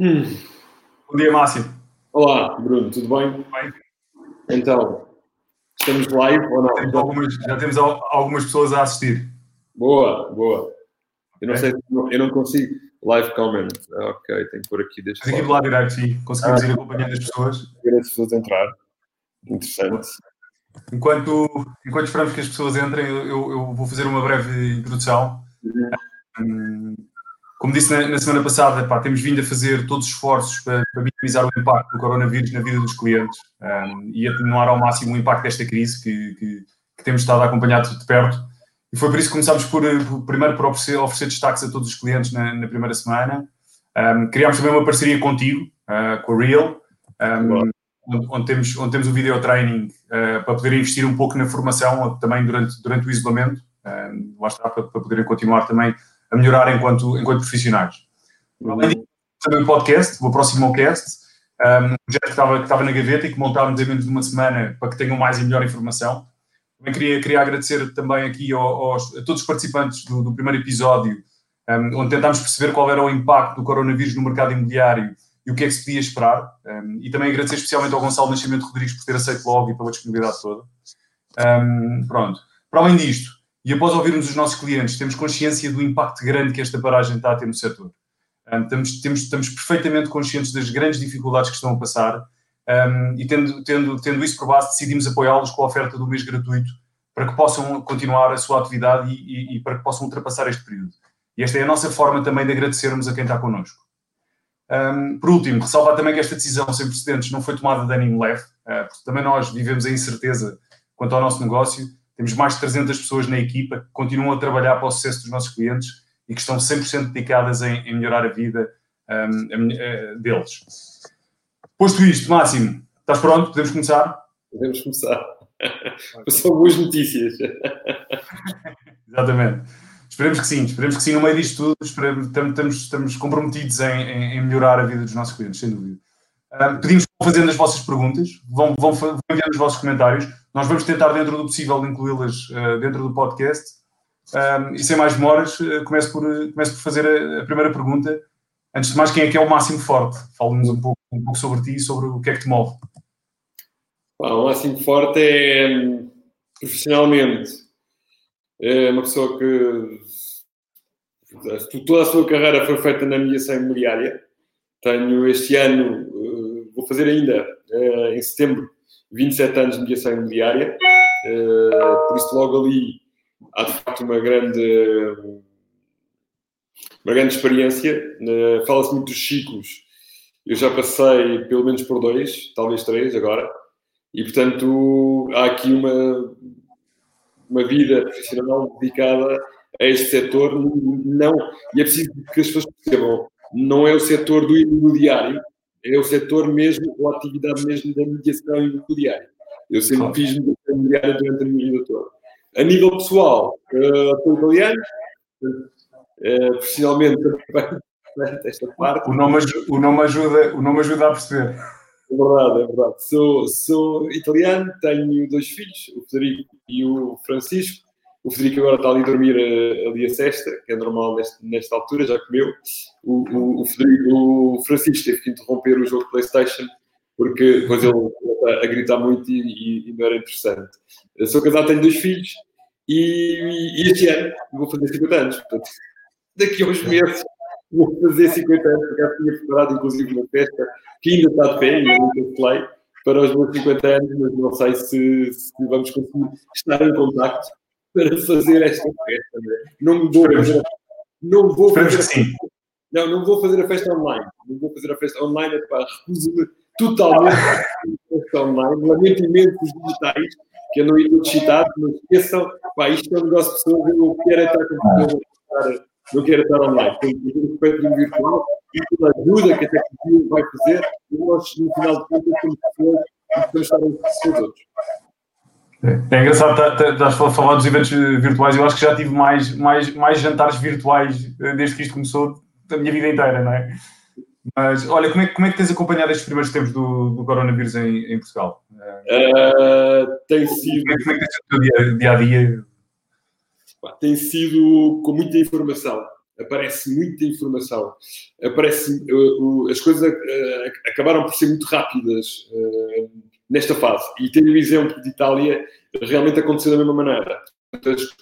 Hum. Bom dia, Márcio. Olá, Bruno, tudo bem? Bem. Então, estamos live ou não? Temos algumas- já temos al- algumas pessoas a assistir. Boa, boa. Eu não Ok. sei, eu não consigo. Live comment. Ah, Ok, tenho que pôr aqui, deixa Mas aqui do lado direito, sim, conseguimos ir acompanhando as pessoas. ver as pessoas entrar. Interessante. Enquanto, enquanto esperamos que as pessoas entrem, eu, eu- vou fazer uma breve introdução. Hum, Como disse na, na semana passada, pá, temos vindo a fazer todos os esforços para, para minimizar o impacto do coronavírus na vida dos clientes hum, e atenuar ao máximo o impacto desta crise que, que- que temos estado a acompanhar de perto. E foi por isso que começámos por, por- primeiro por oferecer, oferecer destaques a todos os clientes na, na primeira semana. Hum, criámos também uma parceria contigo, ah, com a Real, Boa. onde, onde temos, onde temos o video training ah, para poder investir um pouco na formação também durante, durante o isolamento. Hum, lá está, para, para poderem continuar também a melhorar enquanto, enquanto profissionais. Além disso, também o podcast, o próximo cast, um projeto que estava, que estava na gaveta e que montámos em menos de uma semana para que tenham mais e melhor informação. Também queria, queria agradecer também aqui ao- aos, a todos os participantes do, do primeiro episódio, um, onde tentámos perceber qual era o impacto do coronavírus no mercado imobiliário e o que é que se podia esperar. Um, e também agradecer especialmente ao Gonçalo Nascimento Rodrigues por ter aceito logo e pela disponibilidade toda. Um, pronto. Para além disto, e após ouvirmos os nossos clientes, temos consciência do impacto grande que esta paragem está a ter no setor. Um, estamos, temos, estamos perfeitamente conscientes das grandes dificuldades que estão a passar um, e, tendo, tendo, tendo isso por base, decidimos apoiá-los com a oferta do mês gratuito para que possam continuar a sua atividade e, e- e para que possam ultrapassar este período. E esta é a nossa forma também de agradecermos a quem está connosco. Um, por último, ressalvar também que esta decisão sem precedentes não foi tomada de ânimo leve, uh, porque também nós vivemos a incerteza quanto ao nosso negócio. Temos mais de 300 pessoas na equipa que continuam a trabalhar para o sucesso dos nossos clientes e que estão 100% dedicadas em, em melhorar a vida um, deles. Posto isto, Máximo, estás pronto? Podemos começar? Podemos começar. São boas notícias. Exatamente. Esperemos que sim, esperemos que sim no meio disto tudo, estamos, estamos, comprometidos em- em melhorar a vida dos nossos clientes, sem dúvida. Ah, pedimos que vão fazendo as vossas perguntas, vão, vão, vão enviando os vossos comentários, nós vamos tentar, dentro do possível, incluí-las ah, dentro do podcast. Ah, e sem mais demoras, ah, começo, por, começo por fazer a, a primeira pergunta. Antes de mais, quem é que é o Máximo Forte? Fala-nos um pouco, um pouco sobre ti e sobre o que é que te move. Pá, o máximo forte é hum, profissionalmente. É uma pessoa que toda a sua carreira foi feita na mediação imobiliária. Tenho este ano, vou fazer ainda eh, em setembro, 27 anos de mediação imobiliária. Eh, Por isso, logo ali há de facto uma grande, uma grande experiência. Eh, Fala-se muito dos ciclos. Eu já passei pelo menos por dois, talvez três agora. E, portanto, há aqui uma, uma vida profissional dedicada a este setor. Não, e é preciso que as pessoas percebam, não é o setor do imobiliário, é o setor mesmo, ou a atividade mesmo da mediação imobiliária. Eu sempre fiz mediação imobiliária durante a minha vida toda. A nível pessoal, eh, sou italiano, portanto, eh, profissionalmente também, esta parte. O nome, o nome ajuda, o nome ajuda a perceber. É verdade, é verdade. Sou, sou italiano, tenho dois filhos, o Federico e o Francisco. O Federico agora está ali a dormir eh, ali a sexta, que é normal neste- nesta altura, já comeu. O, o, o, o Francisco teve que interromper o jogo de Playstation, porque depois ele a gritar muito e, e- e não era interessante. Eu sou casado, tenho dois filhos e, e este ano vou fazer 50 anos. Portanto, daqui a uns meses vou fazer 50 anos, porque já tinha preparado inclusive uma festa que ainda está de pé, ainda não cancelei, para os meus 50 anos, mas não sei se, se vamos conseguir estar em contacto para fazer esta festa. né? Não me fazer, não vou fazer, sim. não, não vou fazer a festa online. Não vou fazer a festa online, é para recuso-me totalmente a festa online. Lamento imenso os digitais, que andam aí todos citados, mas esqueçam, pá, isto é um negócio de pessoas, eu não quero estar com pessoas, não quero estar- não online. Tenho que ter respeito no virtual e toda a ajuda que a tecnologia vai fazer, nós, no final de contas, somos pessoas e podemos estar uns com os outros. É engraçado, tá- tá- estás a falar dos eventos eh, virtuais. Eu acho que já tive mais, mais, mais jantares virtuais eh, desde que isto começou, da minha vida inteira, não é? Mas olha, como é, que- como é que tens acompanhado estes primeiros tempos do, do coronavírus em, em Portugal? Eh, Ah, tem sido Como é, como é que tens o teu dia, a dia? Tem sido com muita informação. aparece muita informação, aparece, uh, uh, as coisas uh, acabaram por ser muito rápidas nesta fase. E tenho o exemplo de Itália, realmente aconteceu da mesma maneira.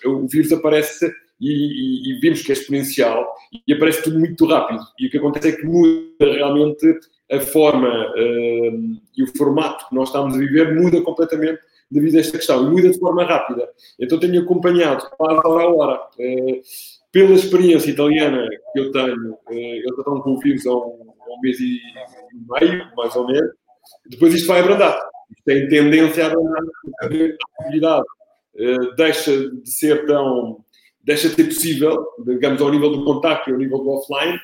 O vírus aparece e, e, e, vimos que é exponencial e aparece tudo muito rápido. E o que acontece é que muda realmente a forma e o formato que nós estamos a viver muda completamente devido a esta questão e muda de forma rápida. Então tenho acompanhado quase a hora pela experiência italiana que eu tenho, eh, eles estão com o vírus há um, um, mês e meio, mais ou menos, depois isto vai abrandar. Tem tendência a porque a atividade uh, deixa de ser tão. deixa de ser possível, digamos, ao nível do contacto e ao nível do offline,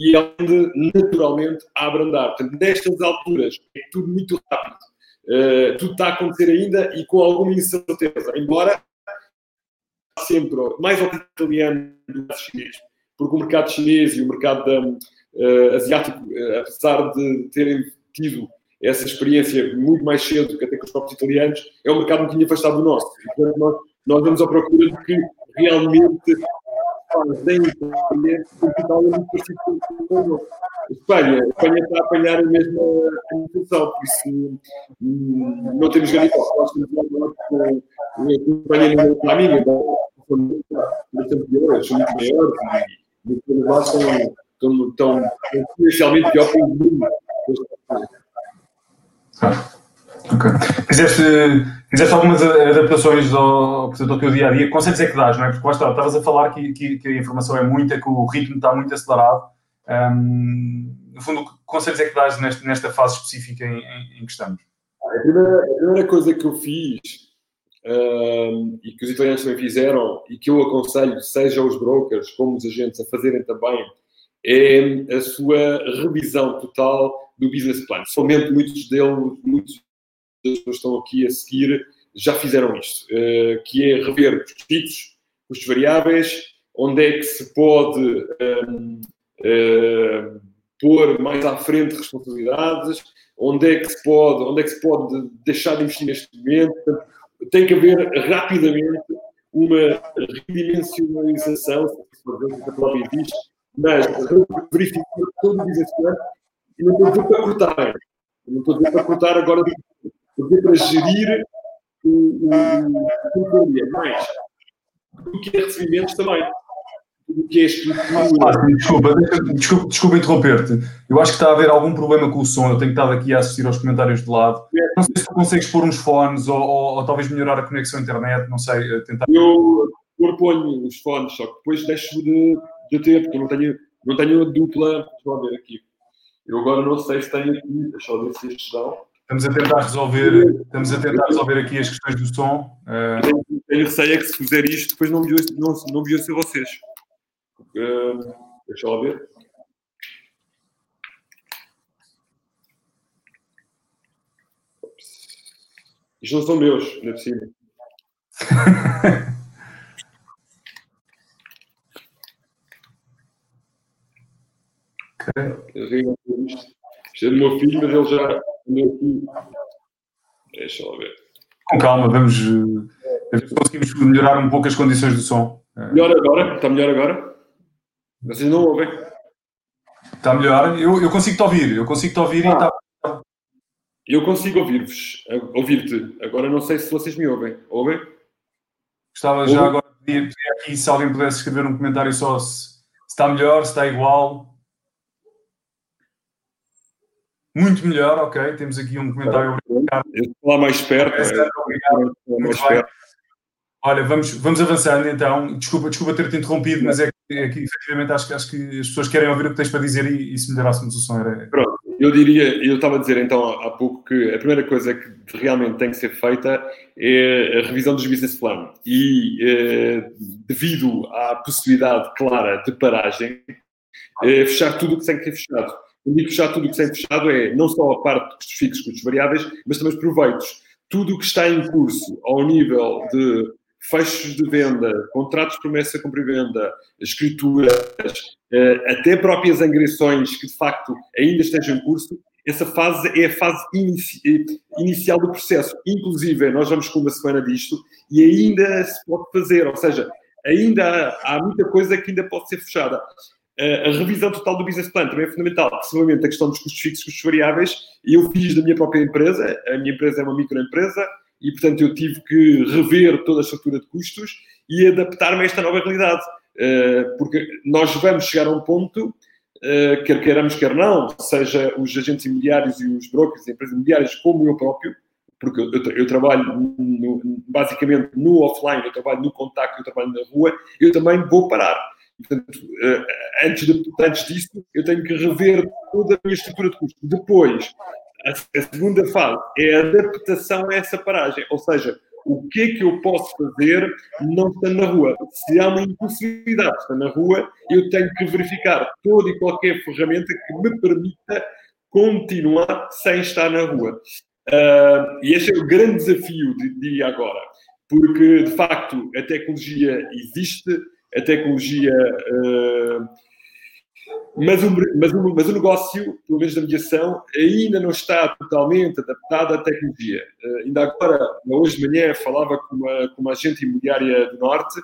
e ande naturalmente a abrandar. Portanto, nestas alturas, é tudo muito rápido. Uh, tudo está a acontecer ainda e com alguma incerteza. Embora sempre mais ao italiano do que chinês, porque o mercado chinês e o mercado da, uh, asiático, uh, apesar de terem tido essa experiência muito mais cedo que até com os próprios italianos, é um mercado um bocadinho afastado do nosso. Portanto, nós, nós vamos à procura de que realmente fazem Itália, porque Itália é muito parecido com Espanha. A Espanha está a apanhar a mesma situação, por isso hum, não temos grande hipótese. Nós temos lá com a Espanha no caminho, são bastante piores, são muito maiores e os elevados estão, estão, exponencialmente pior que o mundo. Ok. Fizeste, fizeste algumas adaptações ao, portanto, ao teu dia a dia. Consegues dizer que dás, não é? Porque lá está, estavas a falar que, que, que, a informação é muita, que o ritmo está muito acelerado. Um, no fundo, consegues dizer que dás nesta, nesta fase específica em, em, em que estamos? A primeira, a primeira coisa que eu fiz um, e que os italianos também fizeram e que eu aconselho, seja os brokers como os agentes, a fazerem também, é a sua revisão total do business plan. Somente muitos deles, muitos pessoas que estão aqui a seguir, já fizeram isto, uh, que é rever custos fixos, custos variáveis, onde é que se pode um, uh, pôr mais à frente responsabilidades, onde é que se pode, onde é que se pode deixar de investir neste momento. Tem que haver rapidamente uma redimensionalização, se for que a mas verificar todo o business plan e não estou a para cortar, não estou a dizer para cortar agora, estou a para gerir o, o, o, mais do que é recebimentos também o que é escritura. Ah, desculpa, desculpa, desculpa interromper-te. Eu acho que está a haver algum problema com o som. Eu tenho estado aqui a assistir aos comentários de lado. Não sei se tu consegues pôr uns fones ou, ou, ou talvez melhorar a conexão à internet. Não sei, eh, tentar. Eu, eu ponho os fones, só que depois deixo de, de ter, porque eu não tenho, não tenho a dupla. Deixa eu ver aqui. Eu agora não sei se tenho aqui. Deixa eu ver se estes dão. Estamos a tentar resolver, estamos a tentar resolver aqui as questões do som. Uh... Tenho, tenho receio é que se fizer isto, depois não me não, não vi ser vocês. Uh, deixa eu ver. Isto não são meus, não é possível. Isto é do meu filho, mas ele já andou aqui. Deixa eu ver. Com calma, vamos. Eh, conseguimos melhorar um pouco as condições do som. Melhor agora? Está melhor agora? Vocês não ouvem? Está melhor? Eu, eu consigo te ouvir, eu consigo te ouvir ah. e está. Eu consigo ouvir-vos, ouvir-te. Agora não sei se vocês me ouvem. Ouvem? Gostava já agora de pedir aqui se alguém pudesse escrever um comentário só se, se está melhor, se está igual. Muito melhor, ok. Temos aqui um comentário. Obrigado. Eu estou lá mais perto. É, obrigado. Mais perto. Olha, vamos, vamos avançando então. Desculpa, desculpa ter-te interrompido, mas é que, é que efetivamente acho, acho que as pessoas querem ouvir o que tens para dizer e, e se melhorássemos o som era. Pronto, eu diria, eu estava a dizer então há pouco que a primeira coisa que realmente tem que ser feita é a revisão dos business plan. E eh, devido à possibilidade clara de paragem, eh, fechar tudo o que tem que ser fechado. Digo fechar tudo o que tem fechado é não só a parte de custos fixos, custos variáveis, mas também os proveitos. Tudo o que está em curso ao nível de fechos de venda, contratos de promessa de compra e venda, escrituras, eh, até próprias angriações que de facto ainda estejam em curso, essa fase é a fase inici inicial do processo. Inclusive, nós vamos com uma semana disto e ainda se pode fazer, ou seja, ainda há, há muita coisa que ainda pode ser fechada. A revisão total do business plan também é fundamental, principalmente a questão dos custos fixos custos variáveis. Eu fiz da minha própria empresa, a minha empresa é uma microempresa, e portanto eu tive que rever toda a estrutura de custos e adaptar-me a esta nova realidade. Eh, porque nós vamos chegar a um ponto, eh, quer queiramos, quer não, seja os agentes imobiliários e os brokers, as empresas imobiliárias, como eu próprio, porque eu, eu trabalho no, basicamente no offline, eu trabalho no contacto, eu trabalho na rua, eu também vou parar. Portanto, eh, antes, de, antes disso, eu tenho que rever toda a minha estrutura de custo. Depois, a, segunda fase é a adaptação a essa paragem, ou seja, o que é que eu posso fazer não estando na rua? Se há uma impossibilidade de estar na rua, eu tenho que verificar toda e qualquer ferramenta que me permita continuar sem estar na rua. Uh, e este é o grande desafio de, de agora, porque de facto a tecnologia existe, a tecnologia. Uh, mas o, mas, o, mas o negócio, pelo menos da mediação, ainda não está totalmente adaptado à tecnologia. Uh, ainda agora, hoje de manhã, falava com uma, com uma agente imobiliária do Norte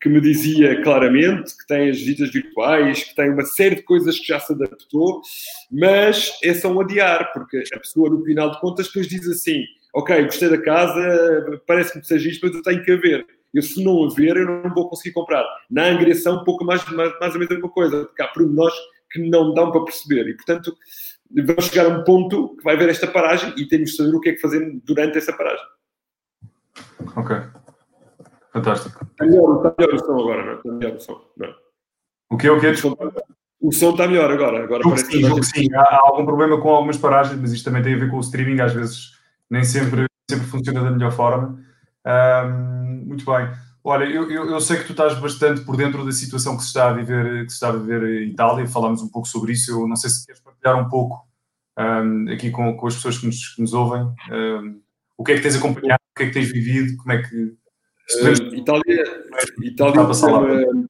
que me dizia claramente que tem as visitas virtuais, que tem uma série de coisas que já se adaptou, mas é só um adiar, porque a pessoa, no final de contas, depois diz assim: Ok, gostei da casa, parece-me que seja isto, mas eu tenho que ver. Eu, se não haver, eu não vou conseguir comprar. Na angriação, um pouco mais, mais, mais ou menos a mesma coisa, porque há pormenores que não dão para perceber. E, portanto, vamos chegar a um ponto que vai haver esta paragem e temos de saber o que é que fazer durante essa paragem. Ok. Fantástico. Está melhor, está melhor o som agora, não é? Está melhor o som. Não. O que é o que é? O som está melhor agora. agora julgo sim, julgo sim. Há, há, algum problema com algumas paragens, mas isto também tem a ver com o streaming. Às vezes nem sempre, sempre funciona da melhor forma. Um, muito bem. Olha, eu, eu, eu, sei que tu estás bastante por dentro da situação que se está a viver, que se está a viver em Itália, falámos um pouco sobre isso. Eu não sei se queres partilhar um pouco um, aqui com, com, as pessoas que nos, que nos ouvem. Um, o que é que tens acompanhado, o que é que tens vivido, como é que. Uh, Itália, Itália, tem uma,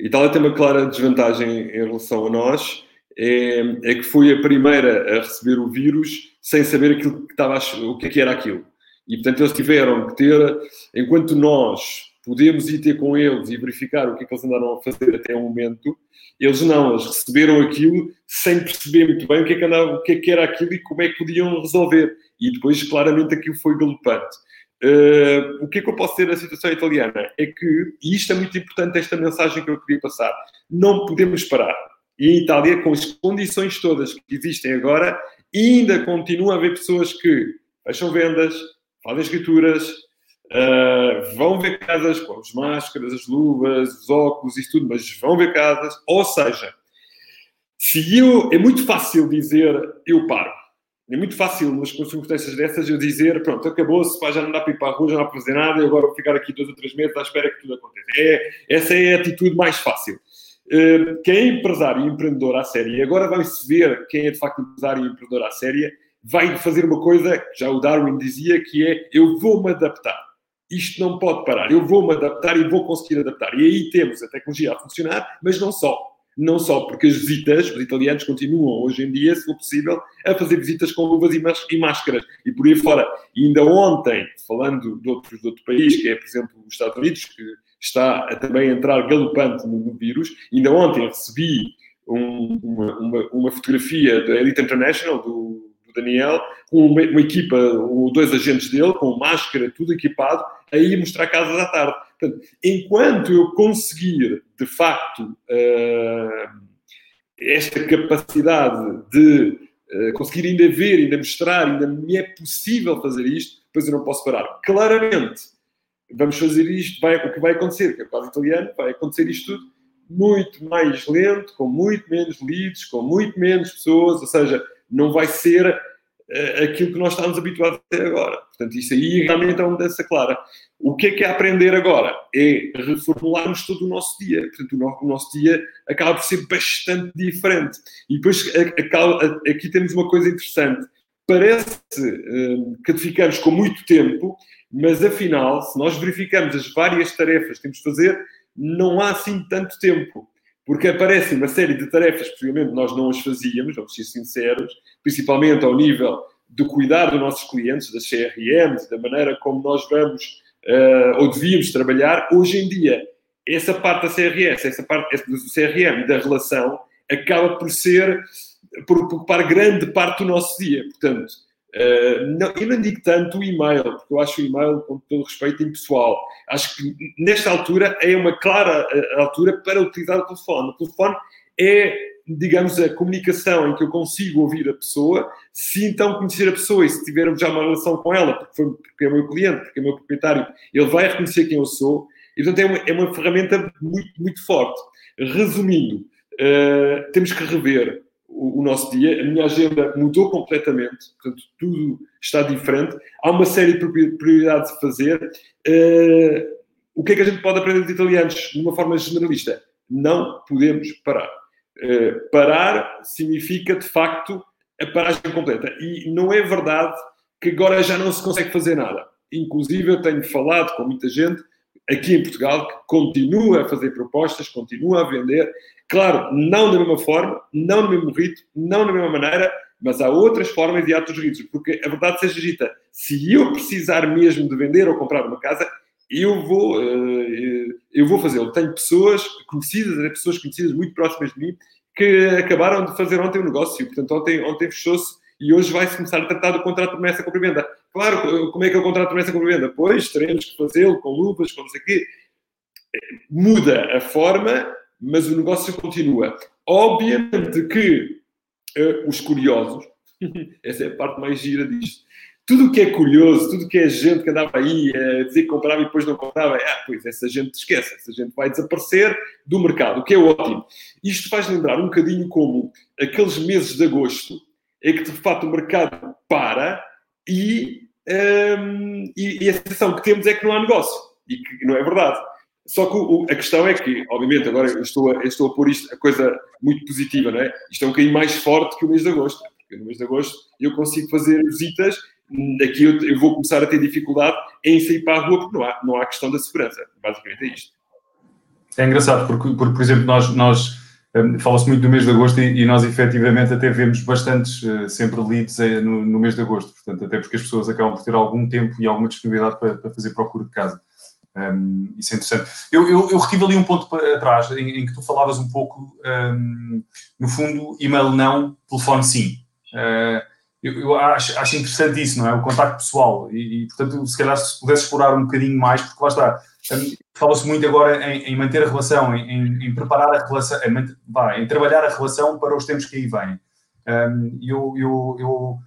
Itália tem uma clara desvantagem em relação a nós, é, é que foi a primeira a receber o vírus sem saber aquilo que estava, o que, é que era aquilo. E, portanto, eles tiveram que ter, enquanto nós podemos ir ter com eles e verificar o que é que eles andaram a fazer até o momento, eles não, eles receberam aquilo sem perceber muito bem o que é que, andava, o que, é que era aquilo e como é que podiam resolver. E depois, claramente, aquilo foi galopante. Uh, o que é que eu posso dizer da situação italiana? É que, e isto é muito importante, esta mensagem que eu queria passar, não podemos parar. E em Itália, com as condições todas que existem agora, ainda continua a haver pessoas que fecham vendas, fazem escrituras, uh, vão ver casas com as máscaras, as luvas, os óculos, isso tudo, mas vão ver casas. Ou seja, se eu, é muito fácil dizer eu paro. É muito fácil nas circunstâncias dessas eu dizer pronto, acabou-se, já não dá para ir para a rua, já não dá para fazer nada, e agora vou ficar aqui dois ou três meses à espera que tudo aconteça. É, essa é a atitude mais fácil. Uh, quem é empresário e empreendedor à série, e agora vai-se ver quem é de facto empresário e empreendedor à série, vai fazer uma coisa que já o Darwin dizia, que é eu vou-me adaptar. Isto não pode parar. Eu vou-me adaptar e vou conseguir adaptar. E aí temos a tecnologia a funcionar, mas não só. Não só porque as visitas, os italianos continuam hoje em dia, se for possível, a fazer visitas com luvas e máscaras e por aí fora. E ainda ontem, falando de outros de outro país, que é, por exemplo, os Estados Unidos, que está a também entrar galopante no, no vírus, ainda ontem recebi um, uma, uma, uma, fotografia da Elite International, do Daniel, com uma, uma equipa, dois agentes dele, com máscara, tudo equipado, a ir mostrar casas à tarde. Portanto, enquanto eu conseguir, de facto, uh, esta capacidade de uh, conseguir ainda ver, ainda mostrar, ainda me é possível fazer isto, depois eu não posso parar. Claramente, vamos fazer isto, vai, o que vai acontecer, que é caso italiano, vai acontecer isto tudo muito mais lento, com muito menos leads, com muito menos pessoas, ou seja, não vai ser uh, aquilo que nós estamos habituados até agora. Portanto, isso aí realmente é uma mudança clara. O que é que é aprender agora? É reformularmos todo o nosso dia. Portanto, o nosso, dia acaba por ser bastante diferente. E depois, aqui temos uma coisa interessante. Parece uh, que ficamos com muito tempo, mas afinal, se nós verificamos as várias tarefas que temos de fazer, não há assim tanto tempo porque aparecem uma série de tarefas que possivelmente nós não as fazíamos, vamos ser sinceros, principalmente ao nível de cuidar dos nossos clientes, das CRMs, da maneira como nós vamos uh, ou devíamos trabalhar. Hoje em dia essa parte da CRS, essa parte do CRM e da relação acaba por ser, por ocupar grande parte do nosso dia. Portanto, uh, não, eu não digo tanto o e-mail, porque eu acho o e-mail, com todo respeito, impessoal. Acho que nesta altura é uma clara eh, altura para utilizar o telefone. O telefone é digamos, a comunicação em que eu consigo ouvir a pessoa, se então conhecer a pessoa e se tiver já uma relação com ela, porque, foi, porque é meu cliente, porque é meu proprietário, ele vai reconhecer quem eu sou, e portanto é uma, é uma ferramenta muito, muito forte. Resumindo, uh, temos que rever o, o, nosso dia, a minha agenda mudou completamente, portanto tudo está diferente, há uma série de prioridades a fazer. Uh, o que é que a gente pode aprender dos italianos de uma forma generalista? Não podemos parar eh, parar significa, de facto, a paragem completa. E não é verdade que agora já não se consegue fazer nada. Inclusive, eu tenho falado com muita gente aqui em Portugal que continua a fazer propostas, continua a vender. Claro, não da mesma forma, não no mesmo ritmo, não da mesma maneira, mas há outras formas e há outros. Porque a verdade seja dita, se eu precisar mesmo de vender ou comprar uma casa, eu vou, eh, eu vou fazê-lo. Tenho pessoas conhecidas, né, pessoas conhecidas muito próximas de mim, que acabaram de fazer ontem o um negócio. Portanto, ontem, ontem fechou-se e hoje vai-se começar a tratar do contrato de promessa com venda. Claro, como é que é o contrato promessa com venda? Pois, teremos que fazê-lo com luvas, com não sei o quê. Muda a forma, mas o negócio continua. Obviamente que uh, os curiosos, essa é a parte mais gira disto, tudo o que é curioso, tudo o que é gente que andava aí a dizer que comprava e depois não comprava, ah, pois essa gente esquece, essa gente vai desaparecer do mercado, o que é ótimo. Isto faz lembrar um bocadinho como aqueles meses de agosto em que de facto o mercado para e, um, e, e a sensação que temos é que não há negócio e que não é verdade. Só que o, a questão é que, obviamente, agora eu estou, a, eu estou a pôr isto, a coisa muito positiva, não é? Isto é um bocadinho mais forte que o mês de agosto. Porque no mês de agosto eu consigo fazer visitas aqui eu, eu, vou começar a ter dificuldade em sair para a rua porque não há, não há questão da segurança. Basicamente é isto. É engraçado, porque, porque por exemplo, nós, nós um, fala-se muito do mês de agosto e, nós efetivamente até vemos bastantes uh, sempre leads uh, no, mês de agosto, portanto, até porque as pessoas acabam por ter algum tempo e alguma disponibilidade para, fazer procura de casa. Um, isso é interessante. Eu, eu, eu retive ali um ponto para trás em, em, que tu falavas um pouco, um, no fundo, e-mail não, telefone sim. Uh, eu, eu acho, acho, interessante isso, não é? O contacto pessoal. E, e, portanto, se calhar se pudesse explorar um bocadinho mais, porque lá está. Fala-se muito agora em, em, manter a relação, em, em preparar a relação, em, em, trabalhar a relação para os tempos que aí vêm. Eu, eu, eu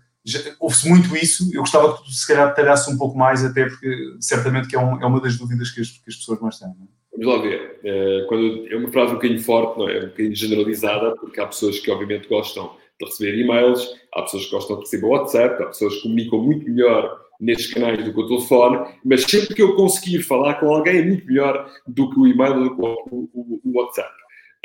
ouve-se muito isso, eu gostava que tu se calhar detalhasse um pouco mais, até porque certamente que é, um, é uma das dúvidas que as, que as pessoas mais têm. É? Vamos lá ver. É, quando, é uma frase um bocadinho forte, não é um bocadinho generalizada, porque há pessoas que obviamente gostam de receber e-mails, há pessoas que gostam de receber WhatsApp, há pessoas que comunicam muito melhor nestes canais do que o telefone, mas sempre que eu conseguir falar com alguém é muito melhor do que o e-mail ou do que o, o, o WhatsApp.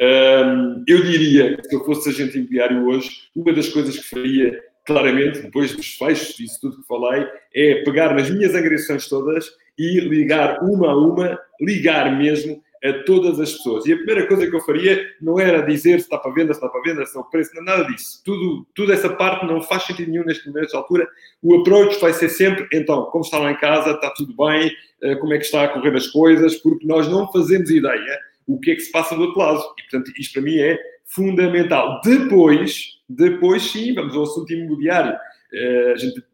Um, eu diria que se eu fosse agente imobiliário hoje, uma das coisas que faria claramente, depois dos fechos disso tudo que falei, é pegar nas minhas agressões todas e ligar uma a uma, ligar mesmo a todas as pessoas. E a primeira coisa que eu faria não era dizer se está para venda, se está para venda, se é o preço, não, nada disso. Tudo, tudo essa parte não faz sentido nenhum neste momento, nesta altura. O approach vai ser sempre, então, como está lá em casa, está tudo bem, eh, como é que está a correr as coisas, porque nós não fazemos ideia o que é que se passa do outro lado. E, portanto, isto para mim é fundamental. Depois, depois sim, vamos ao assunto imobiliário. Eh, a gente,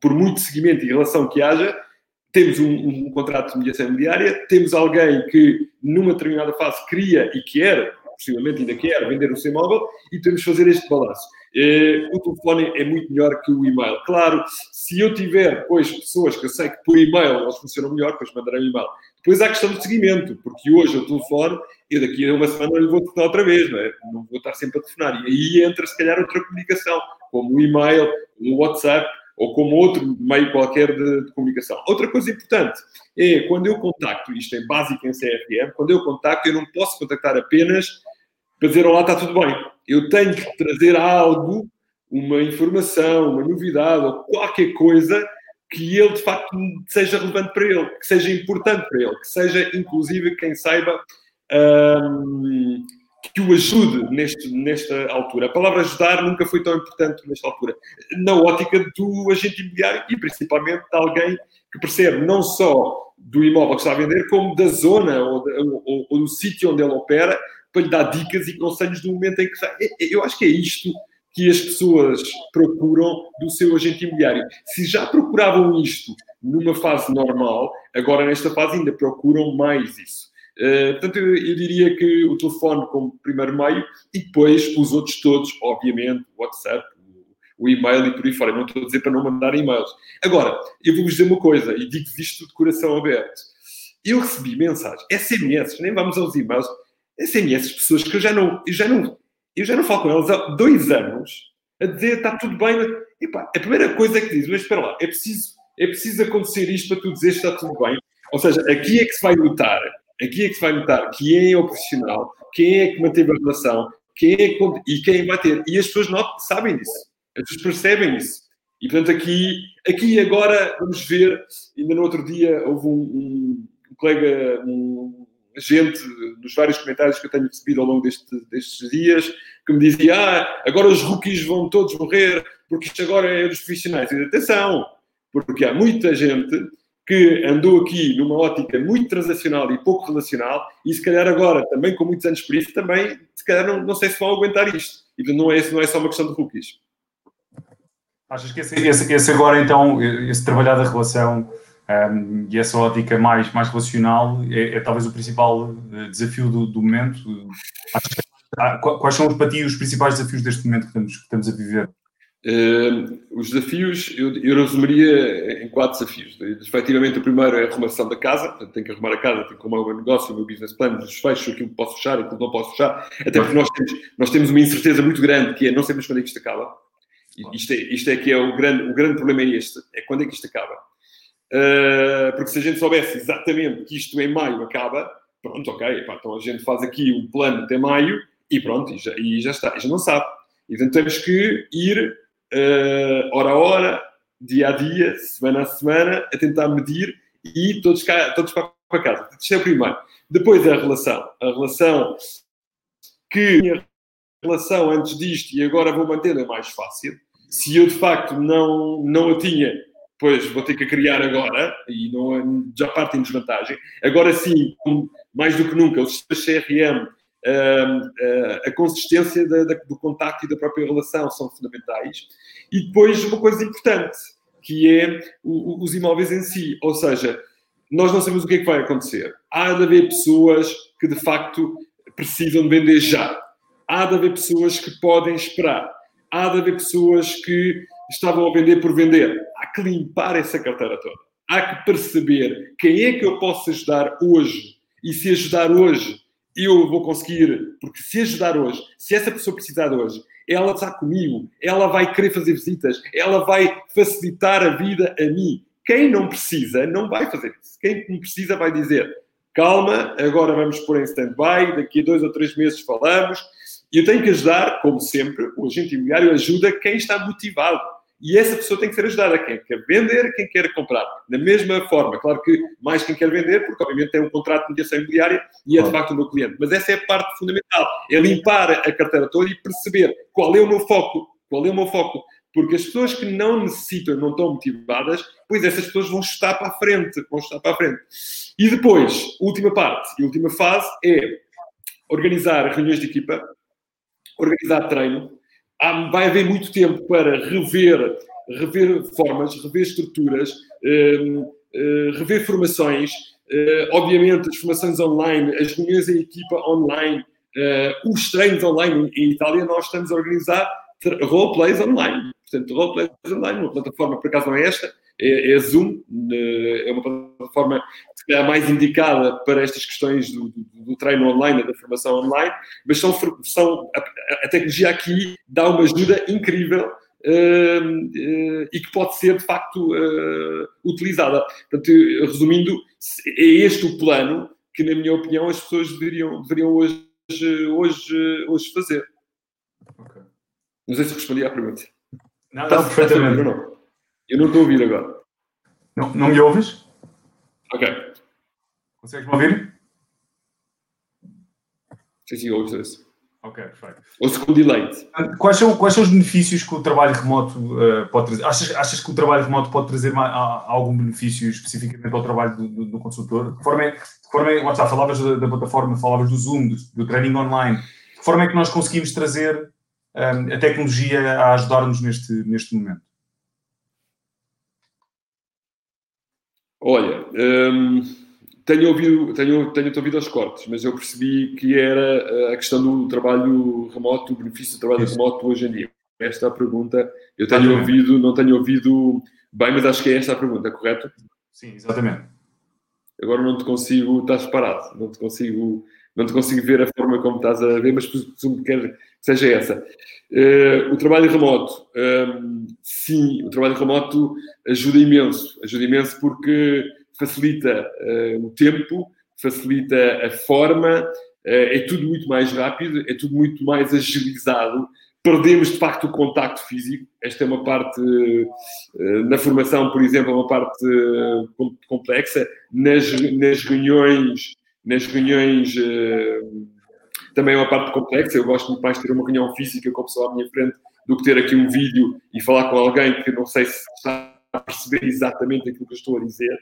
por muito seguimento e relação que haja, temos um, um, contrato de mediação imobiliária, temos alguém que numa determinada fase queria e quer, possivelmente ainda quer, vender o seu imóvel e temos que fazer este balanço. Eh, o telefone é muito melhor que o e-mail. Claro, se eu tiver, pois, pessoas que eu sei que por e-mail elas funcionam melhor, depois mandarei um e-mail. Depois há a questão do seguimento, porque hoje o telefone, eu daqui a uma semana lhe vou telefonar outra vez, não é? Não vou estar sempre a telefonar. E aí entra, se calhar, outra comunicação, como o e-mail, o WhatsApp, ou como outro meio qualquer de, de, comunicação. Outra coisa importante é quando eu contacto, isto é básico em CRM, quando eu contacto, eu não posso contactar apenas para dizer olá, está tudo bem. Eu tenho que trazer algo, uma informação, uma novidade ou qualquer coisa que ele de facto seja relevante para ele, que seja importante para ele, que seja inclusive quem saiba. Hum, que o ajude neste, nesta altura. A palavra ajudar nunca foi tão importante nesta altura. Na ótica do agente imobiliário e principalmente de alguém que percebe não só do imóvel que está a vender, como da zona ou, ou, ou do sítio onde ele opera, para lhe dar dicas e conselhos do momento em que está. Eu acho que é isto que as pessoas procuram do seu agente imobiliário. Se já procuravam isto numa fase normal, agora nesta fase ainda procuram mais isso. Uh, portanto, eu, eu, diria que o telefone como primeiro meio e depois os outros todos, obviamente, o WhatsApp, o, e-mail e por aí fora. não estou a dizer para não mandar e-mails. Agora, eu vou-vos dizer uma coisa e digo-vos isto de coração aberto. Eu recebi mensagens, SMS, nem vamos aos e-mails, SMS, pessoas que eu já não, eu já não, eu já não falo com elas há dois anos a dizer está tudo bem. Epá, a primeira coisa que diz, mas espera lá, é preciso, é preciso acontecer isto para tu dizer está tudo bem. Ou seja, aqui é que se vai notar aqui é que se vai notar quem é o profissional, quem é que manteve a relação, quem é que, e quem vai ter. E as pessoas notam, sabem disso, as pessoas percebem isso. E portanto, aqui, aqui agora vamos ver. Ainda no outro dia houve um, um, um colega, um agente, nos vários comentários que eu tenho recebido ao longo deste, destes dias, que me dizia: Ah, agora os rookies vão todos morrer, porque isto agora é dos profissionais. E atenção, porque há muita gente que andou aqui numa ótica muito transacional e pouco relacional, e se calhar agora, também com muitos anos por isso, também, se calhar não, não sei se vão aguentar isto. E não é, não é só uma questão de rookies. Achas que esse, esse, esse agora, então, esse trabalhar da relação um, e essa ótica mais, mais relacional é, é talvez o principal eh, desafio do, do momento? Quais são para ti os principais desafios deste momento que estamos, que estamos a viver? Os desafios, eu, eu, resumiria em quatro desafios. Efetivamente, o primeiro é a arrumação da casa, portanto, tenho que arrumar a casa, tenho que arrumar o meu negócio, o meu business plan, os fechos, aquilo que posso fechar, aquilo que não posso fechar, até porque nós temos, nós temos uma incerteza muito grande, que é não sabemos quando é que isto acaba. Isto é, isto é que é o grande, o grande problema é este, é quando é que isto acaba. Uh, porque se a gente soubesse exatamente que isto em maio acaba, pronto, ok, pá, então a gente faz aqui um plano até maio e pronto, e já, e já está, e já não sabe. E então temos que ir uh, hora a hora, dia a dia, semana a semana, a tentar medir e todos, cá, todos para, para casa. Isto é o primeiro. Depois é a relação. A relação que a relação antes disto e agora vou mantê-la é mais fácil. Se eu de facto não, não a tinha, pois vou ter que a criar agora e não, já parte em desvantagem. Agora sim, mais do que nunca, os CRM a consistência da, da, do contacto e da própria relação são fundamentais. E depois uma coisa importante, que é os imóveis em si. Ou seja, nós não sabemos o que é que vai acontecer. Há de haver pessoas que de facto precisam de vender já. Há de haver pessoas que podem esperar. Há de haver pessoas que estavam a vender por vender. Há que limpar essa carteira toda. Há que perceber quem é que eu posso ajudar hoje. E se ajudar hoje, eu vou conseguir, porque se ajudar hoje, se essa pessoa precisar hoje, ela está comigo, ela vai querer fazer visitas, ela vai facilitar a vida a mim. Quem não precisa, não vai fazer isso. Quem não precisa vai dizer, calma, agora vamos pôr em stand-by, daqui a dois ou três meses falamos. E eu tenho que ajudar, como sempre, o agente imobiliário ajuda quem está motivado e essa pessoa tem que ser ajudada. Quem quer vender, quem quer comprar. Da mesma forma, claro que mais quem quer vender, porque obviamente tem um contrato de mediação imobiliária e é de facto o meu cliente. Mas essa é a parte fundamental. É limpar a carteira toda e perceber qual é o meu foco. Qual é o meu foco? Porque as pessoas que não necessitam, não estão motivadas, pois essas pessoas vão estar para a frente. Vão estar para a frente. E depois, última parte e última fase é organizar reuniões de equipa, organizar treino, há, vai haver muito tempo para rever, rever formas, rever estruturas, uh, eh, rever formações, uh, obviamente as formações online, as reuniões em equipa online, uh, os treinos online. Em Itália nós estamos a organizar roleplays online. Portanto, roleplays online, uma plataforma, por acaso não é esta, é, é Zoom, é uma plataforma que é mais indicada para estas questões do, do, do treino online, da formação online, mas são, são a, a, tecnologia aqui dá uma ajuda incrível uh, uh, e que pode ser de facto uh, utilizada. Portanto, resumindo, é este o plano que, na minha opinião, as pessoas deveriam, deveriam hoje, hoje, hoje fazer. Okay. Não sei se respondi à pergunta. Não, não, perfeitamente. Não. Eu não estou a ouvir agora. Não, não me ouves? Ok. Consegues me ouvir? Sim, sim, ouves isso. Ok, perfeito. Ou segundo eleito. Quais são, quais são os benefícios que o trabalho remoto uh, pode trazer? Achas, achas que o trabalho remoto pode trazer mais, algum benefício especificamente ao trabalho do, do, do consultor? De forma, é, de forma é, está, falavas da, da, plataforma, falavas do Zoom, do, do training online. De forma é que nós conseguimos trazer um, ehm, a tecnologia a ajudar-nos neste, neste momento? Olha, hum, tenho ouvido, tenho, tenho ouvido aos cortes, mas eu percebi que era eh, a questão do trabalho remoto, o benefício do trabalho Isso. remoto hoje em dia. Esta é a pergunta. Eu tenho ouvido, não tenho ouvido bem, mas acho que é esta a pergunta, correto? Sim, exatamente. Agora não te consigo, estás parado, não te consigo, não te consigo ver a forma como estás a ver, mas presumo que quer que seja essa. Uh, o trabalho remoto, um, ehm, sim, o trabalho remoto ajuda imenso, ajuda imenso porque facilita uh, o tempo, facilita a forma, uh, é tudo muito mais rápido, é tudo muito mais agilizado. Perdemos de facto o contacto físico. Esta é uma parte, na formação, por exemplo, é uma parte complexa. Nas, nas reuniões, nas reuniões também é uma parte complexa. Eu gosto muito mais de ter uma reunião física com a pessoa à minha frente do que ter aqui um vídeo e falar com alguém que não sei se está a perceber exatamente aquilo que eu estou a dizer.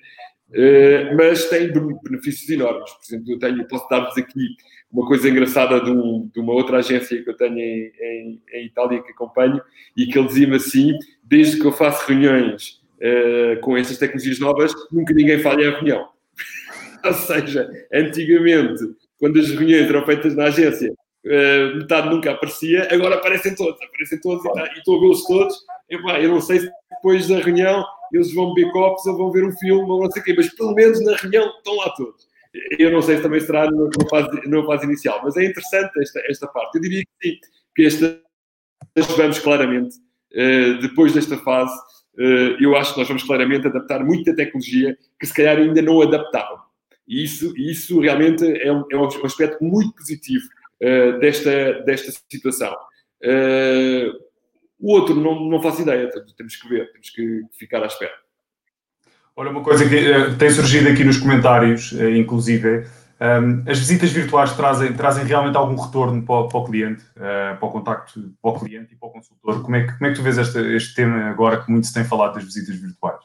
Uh, mas tem benefícios enormes. Por exemplo, eu tenho, posso dar-vos aqui uma coisa engraçada de, um, de, uma outra agência que eu tenho em, em, em Itália que acompanho e que ele dizia-me assim: desde que eu faço reuniões uh, com essas tecnologias novas, nunca ninguém falha a reunião. Ou seja, antigamente quando as reuniões eram feitas na agência, uh, metade nunca aparecia, agora aparecem todos, aparecem todos e, tá, estou a vê-los todos. Eu, não sei se depois da reunião eles vão beber copos ou vão ver um filme ou não sei o quê, mas pelo menos na reunião estão lá todos. Eu não sei se também será numa fase, fase inicial, mas é interessante esta, esta parte. Eu diria que sim, que esta vamos claramente, uh, depois desta fase, uh, eu acho que nós vamos claramente adaptar muita tecnologia que se calhar ainda não adaptavam. E isso, isso realmente é um, é um aspecto muito positivo uh, desta, desta situação. Uh, o outro, não, não faço ideia, temos que ver, temos que ficar à espera. Olha, uma coisa que uh, tem surgido aqui nos comentários, inclusive, um, as visitas virtuais trazem, trazem realmente algum retorno para, para o cliente, para o contacto para o cliente e para o consultor. Como é que, como é que tu vês este, este tema agora que muito se tem falado das visitas virtuais?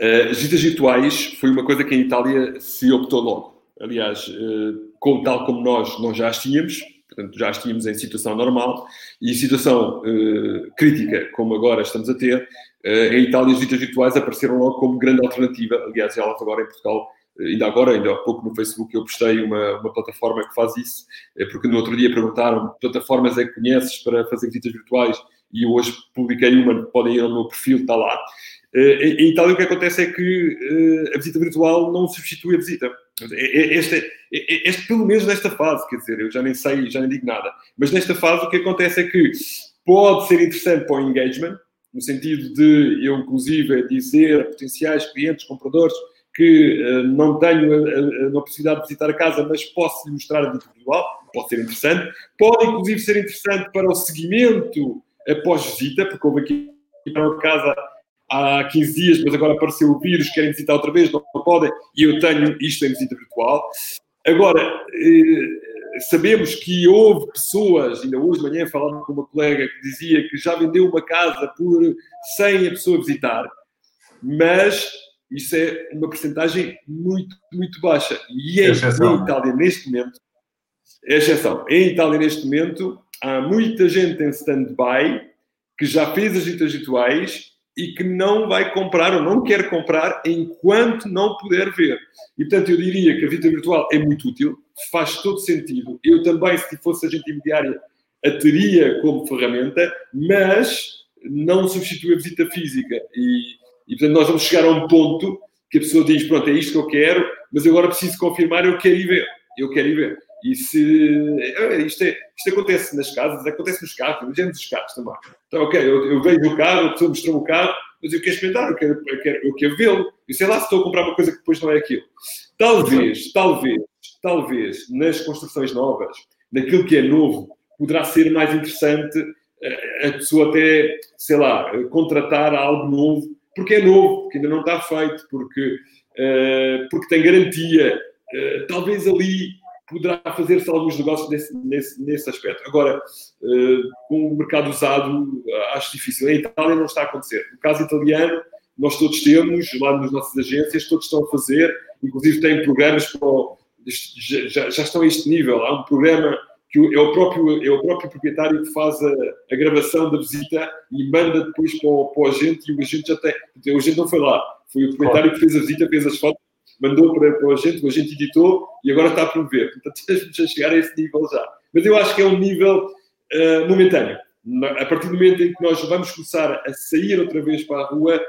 Uh, visitas virtuais foi uma coisa que em Itália se optou logo. Aliás, uh, como, tal como nós, nós já as tínhamos, portanto, já as tínhamos em situação normal, e situação uh, crítica, como agora estamos a ter, em Itália as visitas virtuais apareceram logo como grande alternativa. Aliás, elas agora em Portugal, ainda agora, ainda há pouco no Facebook, eu postei uma, uma plataforma que faz isso, porque no outro dia perguntaram plataformas é que conheces para fazer visitas virtuais, e hoje publiquei uma, podem ir ao meu perfil, está lá. Eh, Itália, o que acontece é que eh, a visita virtual não substitui a visita. Este, este, pelo menos nesta fase, quer dizer, eu já nem sei, já nem digo nada, mas nesta fase o que acontece é que pode ser interessante para o engagement, no sentido de eu, inclusive, dizer a potenciais clientes, compradores, que uh, não tenho a, a, a, possibilidade de visitar a casa, mas posso lhe mostrar a visita virtual, pode ser interessante. Pode, inclusive, ser interessante para o seguimento após visita, porque houve aqui para casa há 15 dias, mas agora apareceu o vírus, querem visitar outra vez, não podem, e eu tenho isto em visita virtual. Agora, eh, sabemos que houve pessoas, ainda hoje de manhã falando com uma colega que dizia que já vendeu uma casa por 100 a pessoa visitar, mas isso é uma percentagem muito, muito baixa. E em, em Itália, neste momento, é exceção. Em Itália, neste momento, há muita gente em stand-by que já fez as visitas rituais e que não vai comprar ou não quer comprar enquanto não puder ver. E, portanto, eu diria que a visita virtual é muito útil, faz todo sentido. Eu também, se fosse agente imobiliária, a teria como ferramenta, mas não substitui a visita física. E, e, portanto, nós vamos chegar a um ponto que a pessoa diz: Pronto, é isto que eu quero, mas agora preciso confirmar, eu quero ir ver. Eu quero ir ver. E se. Isto, é, isto acontece nas casas, acontece nos carros, nos dos carros também. Então, ok, eu, eu vejo o carro, a pessoa mostrou o carro, mas eu quero experimentar, eu quero, eu quero, eu quero vê-lo. E sei lá se estou a comprar uma coisa que depois não é aquilo. Talvez, talvez, talvez, nas construções novas, naquilo que é novo, poderá ser mais interessante eh, a pessoa até, sei lá, contratar algo novo, porque é novo, porque ainda não está feito, porque, uh, porque tem garantia uh, talvez ali poderá fazer-se alguns negócios nesse, nesse, nesse aspecto. Agora, uh, com o mercado usado, acho difícil. Em Itália não está a acontecer. No caso italiano, nós todos temos, lá nas nossas agências, todos estão a fazer, inclusive têm programas para o, já, já, estão a este nível. Há um programa que é o próprio, é o próprio proprietário que faz a, a gravação da visita e manda depois para o, para o agente e o agente já tem. O agente não foi lá, foi o proprietário que fez a visita, fez as fotos, mandou para, para o agente, o agente editou e agora está a promover. Portanto, a chegar a esse nível já. Mas eu acho que é um nível uh, momentâneo. A partir do momento em que nós vamos começar a sair outra vez para a rua,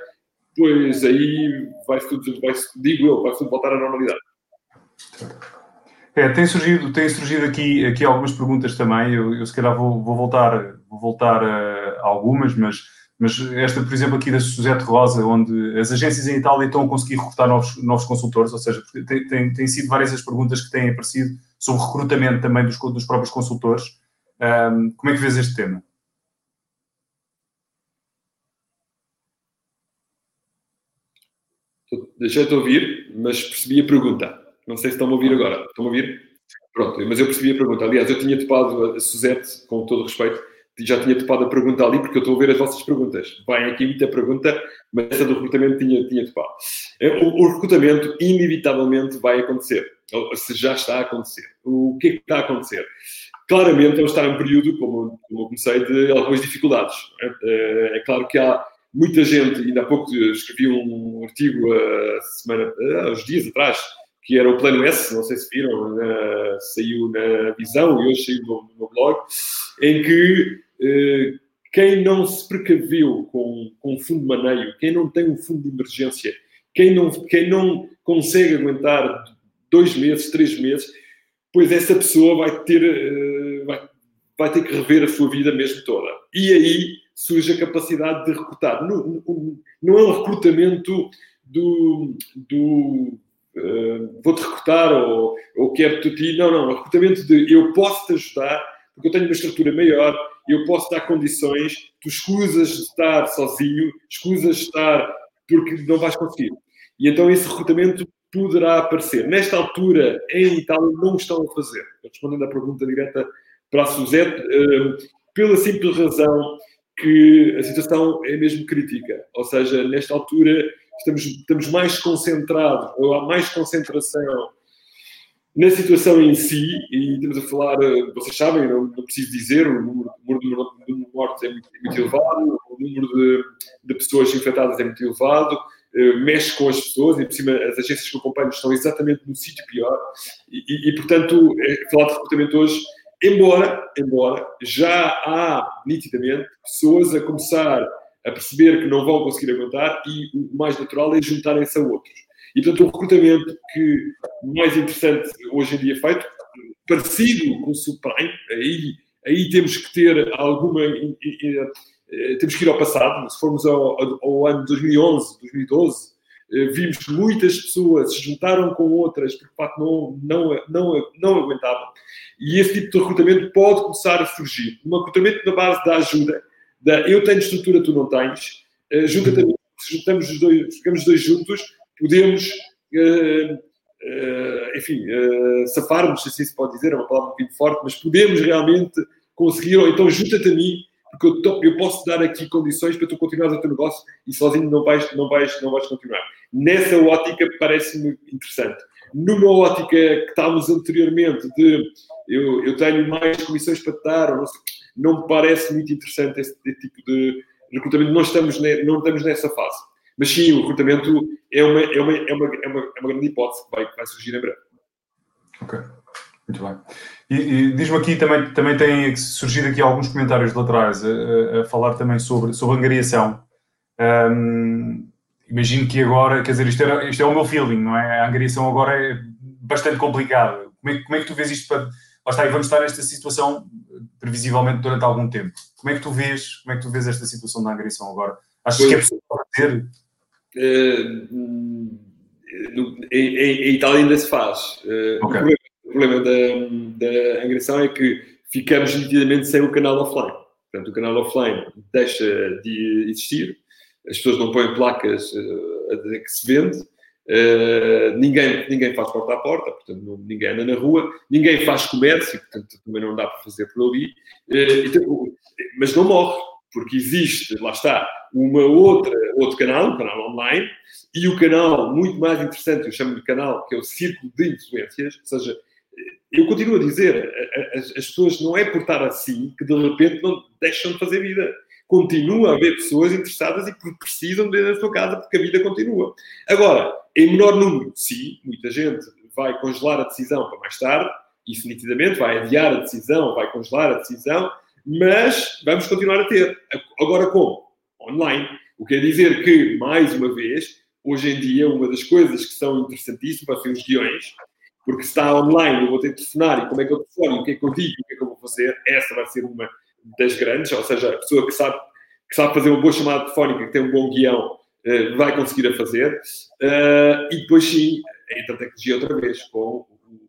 pois aí vai tudo, vai, digo eu, vai tudo voltar à normalidade. É, tem surgido, tem surgido aqui, aqui algumas perguntas também. Eu, eu se calhar vou, vou voltar, vou voltar a, a, algumas, mas, mas esta, por exemplo, aqui da Suzette Rosa, onde as agências em Itália estão a conseguir recrutar novos, novos consultores, ou seja, tem, tem, tem sido várias as perguntas que têm aparecido sobre recrutamento também dos, dos próprios consultores. Um, como é que vês este tema? Deixei-te ouvir, mas percebi a pergunta. Não sei se estão a ouvir agora. Estão a ouvir? Pronto, mas eu percebi a pergunta. Aliás, eu tinha topado a Suzette, com todo o respeito, já tinha topado a pergunta ali, porque eu estou a ver as vossas perguntas. Vai aqui muita pergunta, mas essa do recrutamento tinha, tinha topado. É, o, o recrutamento, inevitavelmente, vai acontecer. Ou se já está a acontecer. O que é que está a acontecer? Claramente, vamos estar em um período, como, como eu comecei, de algumas dificuldades. É, é, é claro que há muita gente, ainda há pouco escrevi um artigo, a semana, há uns dias atrás, que era o Plano S, não sei se viram, uh, saiu na Visão e hoje saiu no, no blog, em que quem não se precaveu com, com um fundo de maneio, quem não tem um fundo de emergência, quem não, quem não consegue aguentar dois meses, três meses, pois essa pessoa vai ter, uh, vai, vai ter que rever a sua vida mesmo toda. E aí surge a capacidade de recrutar. Não, não, é um recrutamento do, do uh, vou-te recrutar ou, ou quero-te ti. Não, não. É recrutamento de eu posso te ajudar porque eu tenho uma estrutura maior, eu posso dar condições, tu escusas de estar sozinho, escusas de estar porque não vais conseguir. E então esse recrutamento poderá aparecer. Nesta altura, em Itália, não estão a fazer. Respondendo à pergunta direta para a Suzette, uh, pela simples razão que a situação é mesmo crítica. Ou seja, nesta altura estamos, estamos mais concentrados, ou há mais concentração na situação em si, e estamos a falar, eh, vocês sabem, não, não preciso dizer, o número, o número de mortes é muito, é muito, elevado, o número de, de, pessoas infectadas é muito elevado, uh, mexe com as pessoas, e por cima as agências que eu acompanho estão exatamente no sítio pior, e, e, e portanto, é, falar de recrutamento hoje, embora, embora já há nitidamente pessoas a começar a perceber que não vão conseguir aguentar e o mais natural é juntarem-se a outros. E, portanto, o recrutamento que mais interessante hoje em dia é feito, parecido com o subprime, aí, aí temos que ter alguma... Eh, temos que ir ao passado. Se formos ao, ao ano 2011, 2012, eh, vimos que muitas pessoas se juntaram com outras porque, de facto, não, não, não, não aguentavam. E esse tipo de recrutamento pode começar a surgir. Um recrutamento na base da ajuda, da eu tenho estrutura, tu não tens, uh, junta-te juntamos os dois, ficamos os dois juntos, podemos, uh, uh, enfim, uh, safar-nos, se assim se pode dizer, é uma palavra um bocadinho forte, mas podemos realmente conseguir, ou então junta-te a mim, porque eu, eu, posso dar aqui condições para tu continuares o teu negócio e sozinho não vais, não vais, não vais continuar. Nessa ótica parece-me interessante. Numa ótica que estávamos anteriormente de eu, eu tenho mais comissões para te dar, ou não sei, não me parece muito interessante esse, tipo de recrutamento. Não estamos, ne, não estamos nessa fase. Mas sim, o recrutamento é uma, é uma, é uma, é uma, é uma grande hipótese que vai, vai surgir em breve. Ok, muito bem. E, e diz-me aqui, também, também tem surgido aqui alguns comentários laterais a, a, falar também sobre, sobre angariação. Um, imagino que agora, quer dizer, isto, era, isto é o meu feeling, não é? A angariação agora é bastante complicada. Como é, como é que tu vês isto para lá está, e vamos estar nesta situação previsivelmente durante algum tempo. Como é que tu vês, como é que tu vês esta situação da agressão agora? Achas que é possível fazer? Uh, em, em, Itália ainda se faz. Uh, okay. O problema, o problema da, da agressão é que ficamos nitidamente sem o canal offline. Portanto, o canal offline deixa de existir, as pessoas não põem placas uh, a dizer que se vende, Uh, ninguém, ninguém faz porta a porta, portanto, não, ninguém anda na rua, ninguém faz comércio, portanto, também não dá para fazer por ali, uh, então, mas não morre, porque existe, lá está, uma outra, outro canal, um canal online, e o canal muito mais interessante, eu chamo de canal, que é o círculo de influências, ou seja, eu continuo a dizer, as, as pessoas não é por estar assim que de repente não deixam de fazer vida continua a haver pessoas interessadas e que precisam de ir da sua casa porque a vida continua. Agora, em menor número, sim, muita gente vai congelar a decisão para mais tarde, isso nitidamente vai adiar a decisão, vai congelar a decisão, mas vamos continuar a ter. Agora como? Online. O que quer dizer que, mais uma vez, hoje em dia, uma das coisas que são interessantíssimas são os guiões, porque se está online, eu vou ter que telefonar e como é que eu telefono, o que é que eu digo, o que é que eu vou fazer, essa vai ser uma das grandes, ou seja, a pessoa que sabe, que sabe fazer uma boa chamada telefónica, que tem um bom guião, uh, vai conseguir a fazer. Uh, e depois, sim, entra a tecnologia outra vez, com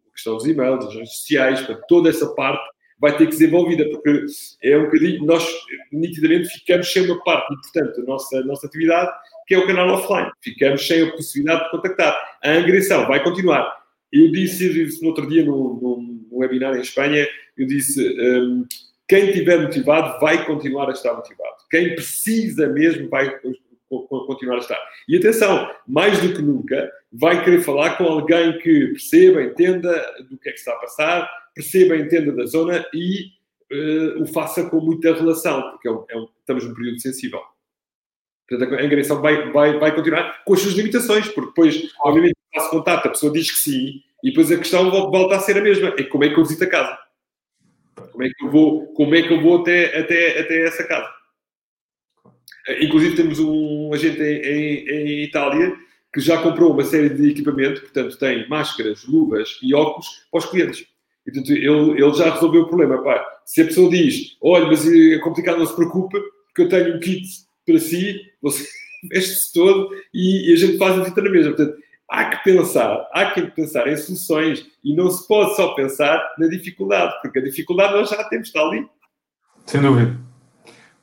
a questão dos e-mails, das redes sociais, para toda essa parte vai ter que ser desenvolvida, porque é um bocadinho, nós nitidamente ficamos sem uma parte importante da nossa, nossa atividade, que é o canal offline. Ficamos sem a possibilidade de contactar. A agressão vai continuar. Eu disse isso no outro dia, num, num webinar em Espanha, eu disse, um, quem estiver motivado vai continuar a estar motivado. Quem precisa mesmo vai continuar a estar. E atenção, mais do que nunca, vai querer falar com alguém que perceba, entenda do que é que está a passar, perceba, entenda da zona e uh, o faça com muita relação, porque é um, é um, estamos num período sensível. Portanto, a agressão vai, vai, vai continuar com as suas limitações, porque depois, obviamente, faço contato, a pessoa diz que sim, e depois a questão volta a ser a mesma. É como é que eu visito a casa? Como é que eu vou, como é que eu vou até, até, até essa casa? Inclusive temos um agente em, em, em Itália que já comprou uma série de equipamento, portanto tem máscaras, luvas e óculos para os clientes. E, portanto, ele, ele já resolveu o problema. Pá. Se a pessoa diz, olha, mas é complicado, não se preocupe, porque eu tenho um kit para si, você veste-se todo e, e, a gente faz a visita na mesma. Portanto, há que pensar, há que pensar em soluções e não se pode só pensar na dificuldade, porque a dificuldade nós já temos, está ali. Sem dúvida.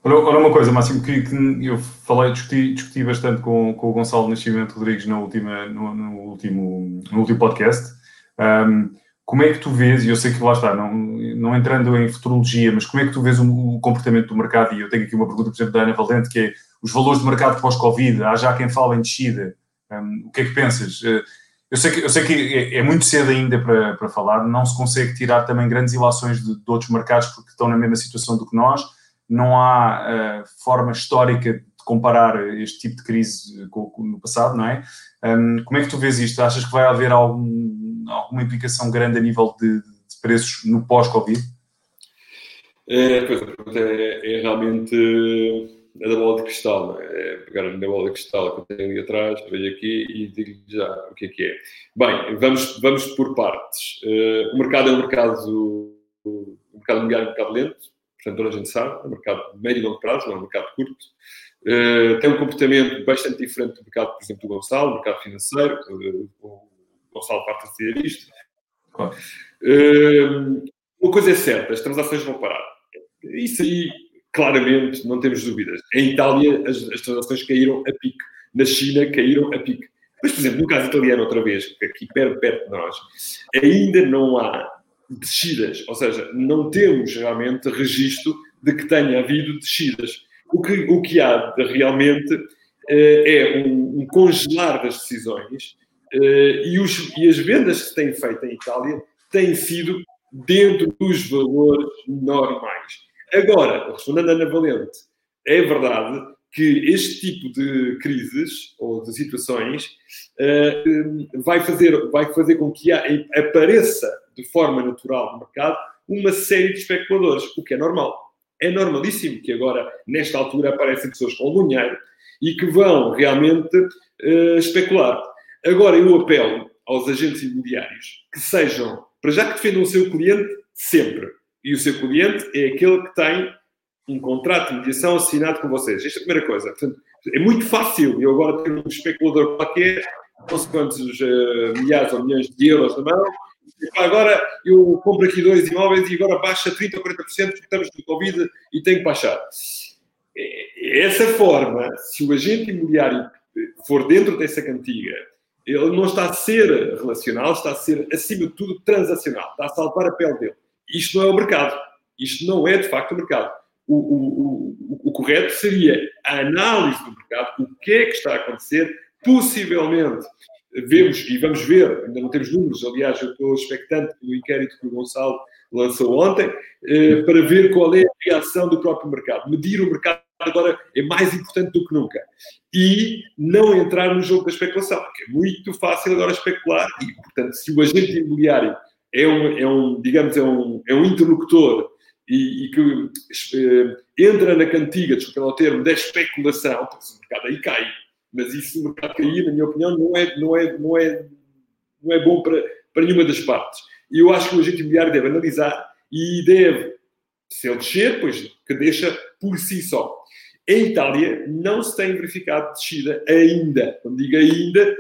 Olha uma coisa, Máximo, que, que, eu falei, discuti, discuti bastante com, com o Gonçalo Nascimento Rodrigues no, última, no, no, último, no último podcast. Um, como é que tu vês, e eu sei que lá está, não, não entrando em futurologia, mas como é que tu vês o, o comportamento do mercado? E eu tenho aqui uma pergunta, por exemplo, da Ana Valente, que é os valores de mercado pós-Covid, há já quem fala em descida. Um, o que é que pensas? Uh, eu sei que, eu sei que é, é, muito cedo ainda para, para falar, não se consegue tirar também grandes ilações de, de outros mercados porque estão na mesma situação do que nós, não há uh, forma histórica de comparar este tipo de crise com, com no passado, não é? Um, como é que tu vês isto? Achas que vai haver algum, alguma implicação grande a nível de, de preços no pós-Covid? É, pois, a pergunta é, é realmente a da bola de cristal, é? é pegar na bola de cristal que eu tenho ali atrás, vejo aqui e digo já o que é que é. Bem, vamos, vamos por partes. Uh, o mercado é um mercado, o mercado imobiliário é um mercado lento, portanto toda a gente sabe, é um mercado de médio e longo prazo, não é um mercado curto. Uh, tem um comportamento bastante diferente do mercado, por exemplo, do Gonçalo, mercado financeiro, o Gonçalo parte a dizer isto. Claro. uma coisa é certa, as transações vão parar. Isso aí claramente, não temos dúvidas. Em Itália, as, as transações caíram a pique. Na China, caíram a pique. Mas, por exemplo, no caso italiano, outra vez, aqui perto, perto de nós, ainda não há descidas. Ou seja, não temos realmente registro de que tenha havido descidas. O que, o que há de, realmente eh, é um, um, congelar das decisões e, os, e as vendas que têm feito em Itália têm sido dentro dos valores normais. Agora, respondendo a Ana Valente, é verdade que este tipo de crises ou de situações uh, vai, fazer, vai fazer com que apareça de forma natural no mercado uma série de especuladores, o que é normal. É normalíssimo que agora, nesta altura, aparecem pessoas com dinheiro e que vão realmente uh, especular. Agora, eu apelo aos agentes imobiliários que sejam, para já que defendam o seu cliente sempre e o seu cliente é aquele que tem um contrato de mediação assinado com vocês. Esta é a primeira coisa. Portanto, é muito fácil eu agora ter um especulador qualquer, não sei quantos uh, milhares ou milhões de euros na mão, e, agora eu compro aqui dois imóveis e agora baixa 30% ou 40% porque estamos no Covid e tenho que baixar. É, essa forma, se o agente imobiliário for dentro dessa cantiga Ele não está a ser relacional, está a ser, acima de tudo, transacional. Está a salvar a pele dele. Isto não é o mercado. Isto não é, de facto, o mercado. O, o, o, o correto seria a análise do mercado, o que é que está a acontecer, possivelmente vemos e vamos ver, ainda não temos números, aliás, eu estou expectante pelo inquérito que o Gonçalo lançou ontem, eh, para ver qual é a reação do próprio mercado. Medir o mercado agora é mais importante do que nunca. E não entrar no jogo da especulação, porque é muito fácil agora especular e, portanto, se o agente imobiliário é um, é um digamos, é um, é um interlocutor e, e que eh, entra na cantiga, desculpa o termo, da especulação, o mercado aí cai. Mas isso, o mercado cair, na minha opinião, não é, não é, não é, não é bom para, para nenhuma das partes. E eu acho que o agente imobiliário deve analisar e deve, se ele descer, pois que deixa por si só. Em Itália não se tem verificado descida ainda. Quando digo ainda,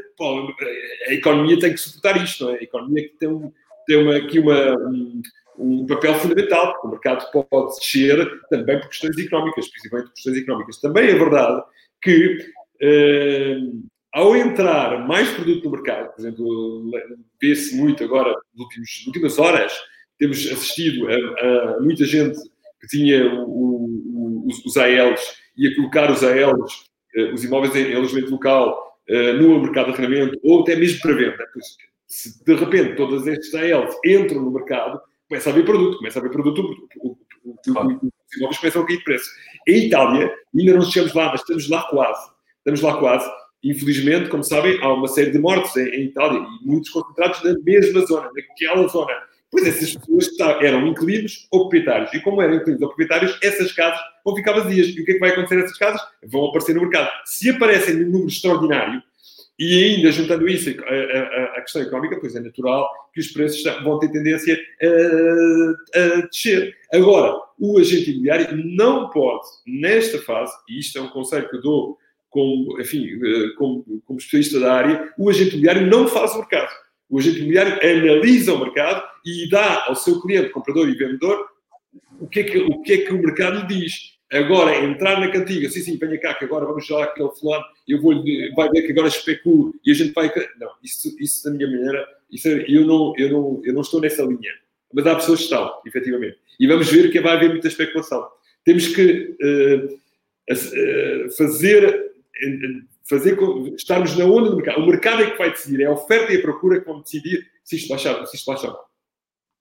a economia tem que suportar isto, não é? A economia que tem, tem uma, aqui uma, um, um, papel fundamental, porque o mercado pode descer também por questões económicas, principalmente por questões económicas. Também é verdade que eh, ao entrar mais produto no mercado, por exemplo, vê-se muito agora, nas últimas horas, temos assistido a, a, muita gente que tinha o, os, os ALs e a colocar os ALs, eh, os imóveis em alojamento local, eh, no mercado de arrendamento ou até mesmo para venda. Se de repente todas estas ALs entram no mercado, começa a haver produto, começa a haver produto, o, o, os imóveis começam a cair de preço. Em Itália, ainda não chegamos lá, mas estamos lá quase. Estamos lá quase Infelizmente, como sabem, há uma série de mortes em, em Itália e muitos concentrados na mesma zona, naquela zona. Pois essas pessoas eram inquilinos ou proprietários. E como eram inquilinos ou proprietários, essas casas vão ficar vazias. E o que é que vai acontecer nessas casas? Vão aparecer no mercado. Se aparecem num número extraordinário, e ainda juntando isso à, questão económica, pois é natural que os preços vão ter tendência a, a, descer. Agora, o agente imobiliário não pode, nesta fase, e isto é um conselho que eu dou como, enfim, eh, como, como especialista da área, o agente imobiliário não faz o mercado. O agente imobiliário analisa o mercado e dá ao seu cliente, comprador e vendedor, o que é que o, que é que o mercado lhe diz. Agora, entrar na cantiga, sim, sim, venha cá, que agora vamos lá aquele fulano, eu vou vai ver que agora especulo e a gente vai. Não, isso, isso da minha maneira, isso, é, eu, não, eu, não, eu não estou nessa linha. Mas há pessoas que estão, efetivamente. E vamos ver que vai haver muita especulação. Temos que uh, uh, fazer fazer estarmos na onda do mercado. O mercado é que vai decidir, é a oferta e a procura que vão decidir se isto baixar, se isto baixar ou não.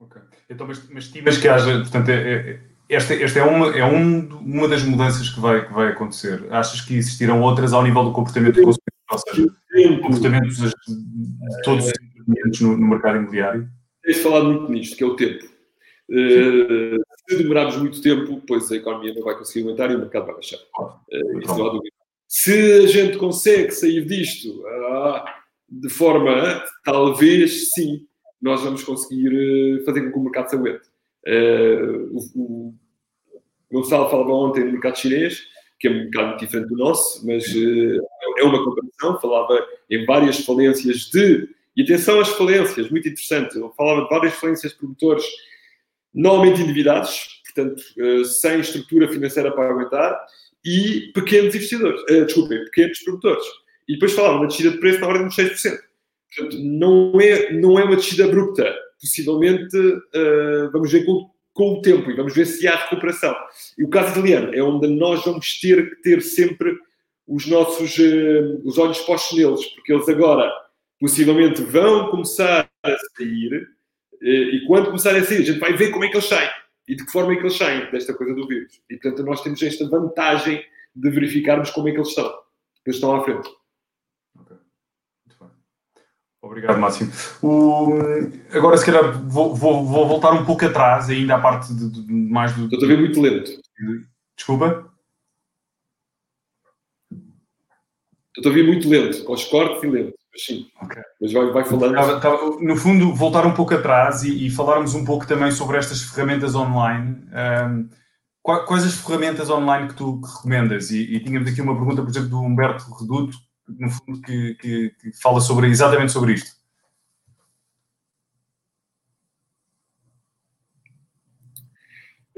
Ok. Então, mas, mas que haja, portanto, é, é, esta, esta é, uma, é um, uma das mudanças que vai, que vai acontecer. Achas que existirão outras ao nível do comportamento do consumidor, ou seja, o comportamento de todos os intervenientes no, no mercado imobiliário? Tens falado muito nisto, que é o tempo. Uh, se demorarmos muito tempo, pois a economia não vai conseguir aumentar e o mercado vai baixar. Uh, isso não há dúvida. Se a gente consegue sair disto ah, de forma, talvez sim, nós vamos conseguir eh, fazer com que o mercado se aguente. Uh, o, o Gonçalo falava ontem no mercado chinês, que é um mercado diferente do nosso, mas uh, é uma comparação. Falava em várias falências de. E atenção às falências, muito interessante. Falava de várias falências de produtores, normalmente endividados, portanto, uh, sem estrutura financeira para aguentar, e pequenos investidores, uh, desculpem, pequenos produtores. E depois falavam uma descida de preço na ordem dos 6%. Portanto, não é, não é uma descida abrupta. Possivelmente, uh, vamos ver com, com o tempo e vamos ver se há recuperação. E o caso italiano é onde nós vamos ter que ter sempre os nossos uh, os olhos postos neles, porque eles agora possivelmente vão começar a sair uh, e quando começarem a sair, a gente vai ver como é que eles saem e de que forma é que eles saem desta coisa do vírus. E, portanto, nós temos esta vantagem de verificarmos como é que eles estão. Eles estão à frente. Ok. Muito bem. Obrigado, Máximo. O... Agora, se calhar, vou, vou, vou, voltar um pouco atrás, ainda à parte de, de mais do... Estou a ver muito lento. Desculpa? Estou a ouvir muito lento, com os cortes e lento. Mas sim, okay. mas vai, vai falando. no fundo, voltar um pouco atrás e, e, falarmos um pouco também sobre estas ferramentas online. Um, quais as ferramentas online que tu recomendas? E, e, tínhamos aqui uma pergunta, por exemplo, do Humberto Reduto, no fundo, que, que, que fala sobre, exatamente sobre isto.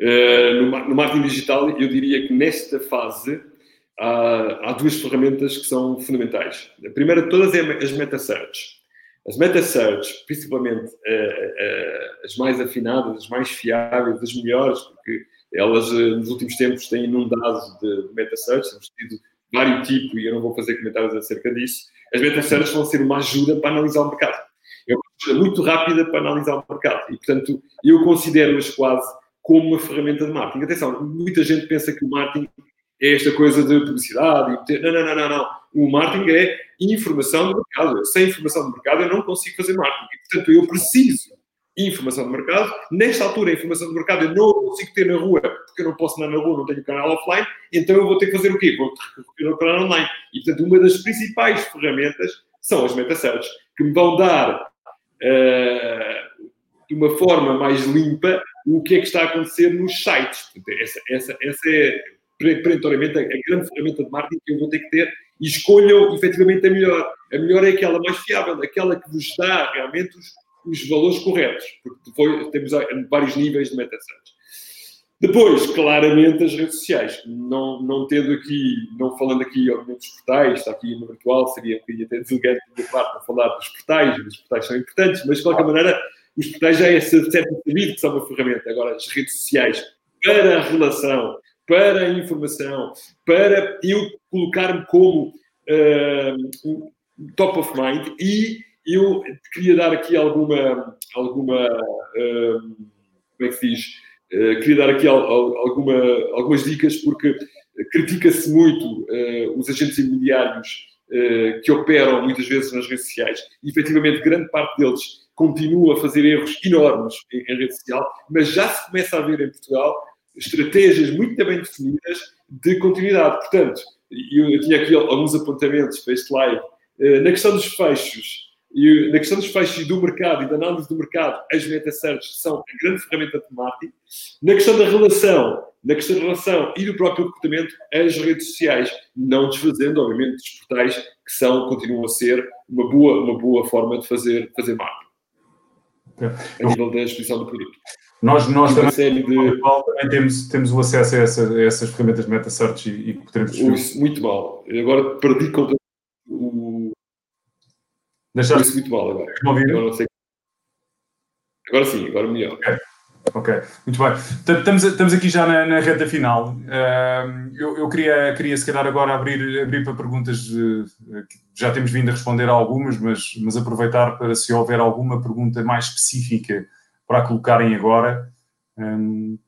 Uh, no, no marketing digital, eu diria que nesta fase há, há, duas ferramentas que são fundamentais. A primeira de todas é as meta-search. As meta-search, principalmente uh, uh, as mais afinadas, as mais fiáveis, as melhores, porque elas uh, nos últimos tempos têm inundado de, de meta-search, temos tido vários tipos e eu não vou fazer comentários acerca disso. As meta-search vão ser uma ajuda para analisar o mercado. É uma ajuda muito rápida para analisar o mercado e, portanto, eu considero-as quase como uma ferramenta de marketing. Atenção, muita gente pensa que o marketing é esta coisa de publicidade. Não, não, não, não, não. O marketing é informação do mercado. Sem informação do mercado eu não consigo fazer marketing. Portanto, eu preciso informação do mercado. Nesta altura, a informação do mercado eu não consigo ter na rua, porque eu não posso andar na rua, não tenho canal offline, então eu vou ter que fazer o quê? Vou ter no canal online. E, portanto, uma das principais ferramentas são as meta-search, que me vão dar uh, de uma forma mais limpa o que é que está a acontecer nos sites. Portanto, essa, essa, essa é perentoriamente a, grande ferramenta de marketing que eu vou ter que ter e escolham efetivamente a melhor. A melhor é aquela mais fiável, aquela que vos dá realmente os, os valores corretos, porque depois temos vários níveis de meta-search. Depois, claramente, as redes sociais. Não, não tendo aqui, não falando aqui, obviamente, dos portais, está aqui no virtual, seria um até deselegante da parte para falar dos portais, os portais são importantes, mas de qualquer maneira, os portais já é certo sabido que são uma ferramenta. Agora, as redes sociais, para a relação, para a informação, para eu colocar-me como uh, top of mind e eu queria dar aqui alguma, alguma uh, como é que diz? Uh, queria dar aqui alguma, algumas dicas porque critica-se muito os agentes imobiliários que operam muitas vezes nas redes sociais e efetivamente grande parte deles continua a fazer erros enormes em, em rede social, mas já se começa a ver em Portugal estratégias muito bem definidas de continuidade. Portanto, eu, eu tinha aqui alguns apontamentos para este live. Eh, na questão dos fechos, e na questão dos fechos do mercado e da análise do mercado, as meta-search são a grande ferramenta marketing. Na questão da relação, na questão da relação e do próprio recrutamento, as redes sociais, não desfazendo, obviamente, dos portais que são, continuam a ser uma boa, uma boa forma de fazer, fazer marketing. A nível da exposição do produto. Nós, nós também, série de... também temos, temos o acesso a, essa, a essas ferramentas de meta-search e, e. Isso, muito mal. Agora perdi conta o... Deixaste... Isso muito mal agora. Agora, sei... agora sim, agora melhor. Okay. Ok, muito bem. Estamos, estamos aqui já na, na reta final. eu, eu queria, queria, se calhar, agora abrir, abrir para perguntas. já temos vindo a responder a algumas, mas, mas aproveitar para se houver alguma pergunta mais específica para colocarem agora. Um,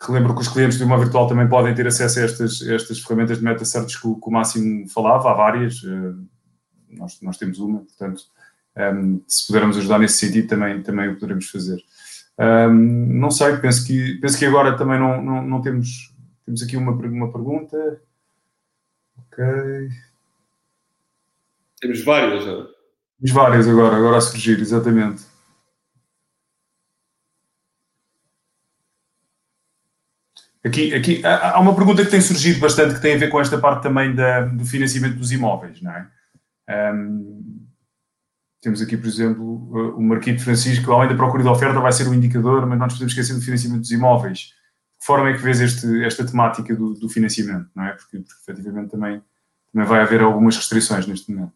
relembro que os clientes de uma virtual também podem ter acesso a estas, estas ferramentas de meta-search que, que, o Máximo falava, há várias, uh, nós, nós temos uma, portanto, um, se pudermos ajudar nesse sentido, também, também o poderemos fazer. Um, não sei, penso que, penso que agora também não, não, não temos, temos aqui uma, uma pergunta. Ok. Temos várias, não é? Temos várias agora, agora a surgir, exatamente. Aqui, aqui há uma pergunta que tem surgido bastante que tem a ver com esta parte também da, do financiamento dos imóveis, não é? Um, temos aqui, por exemplo, o Marquito Francisco, além da procura de oferta, vai ser um indicador, mas não nos podemos esquecer do financiamento dos imóveis. De que forma é que vês este, esta temática do, do, financiamento, não é? Porque, porque efetivamente também, também vai haver algumas restrições neste momento.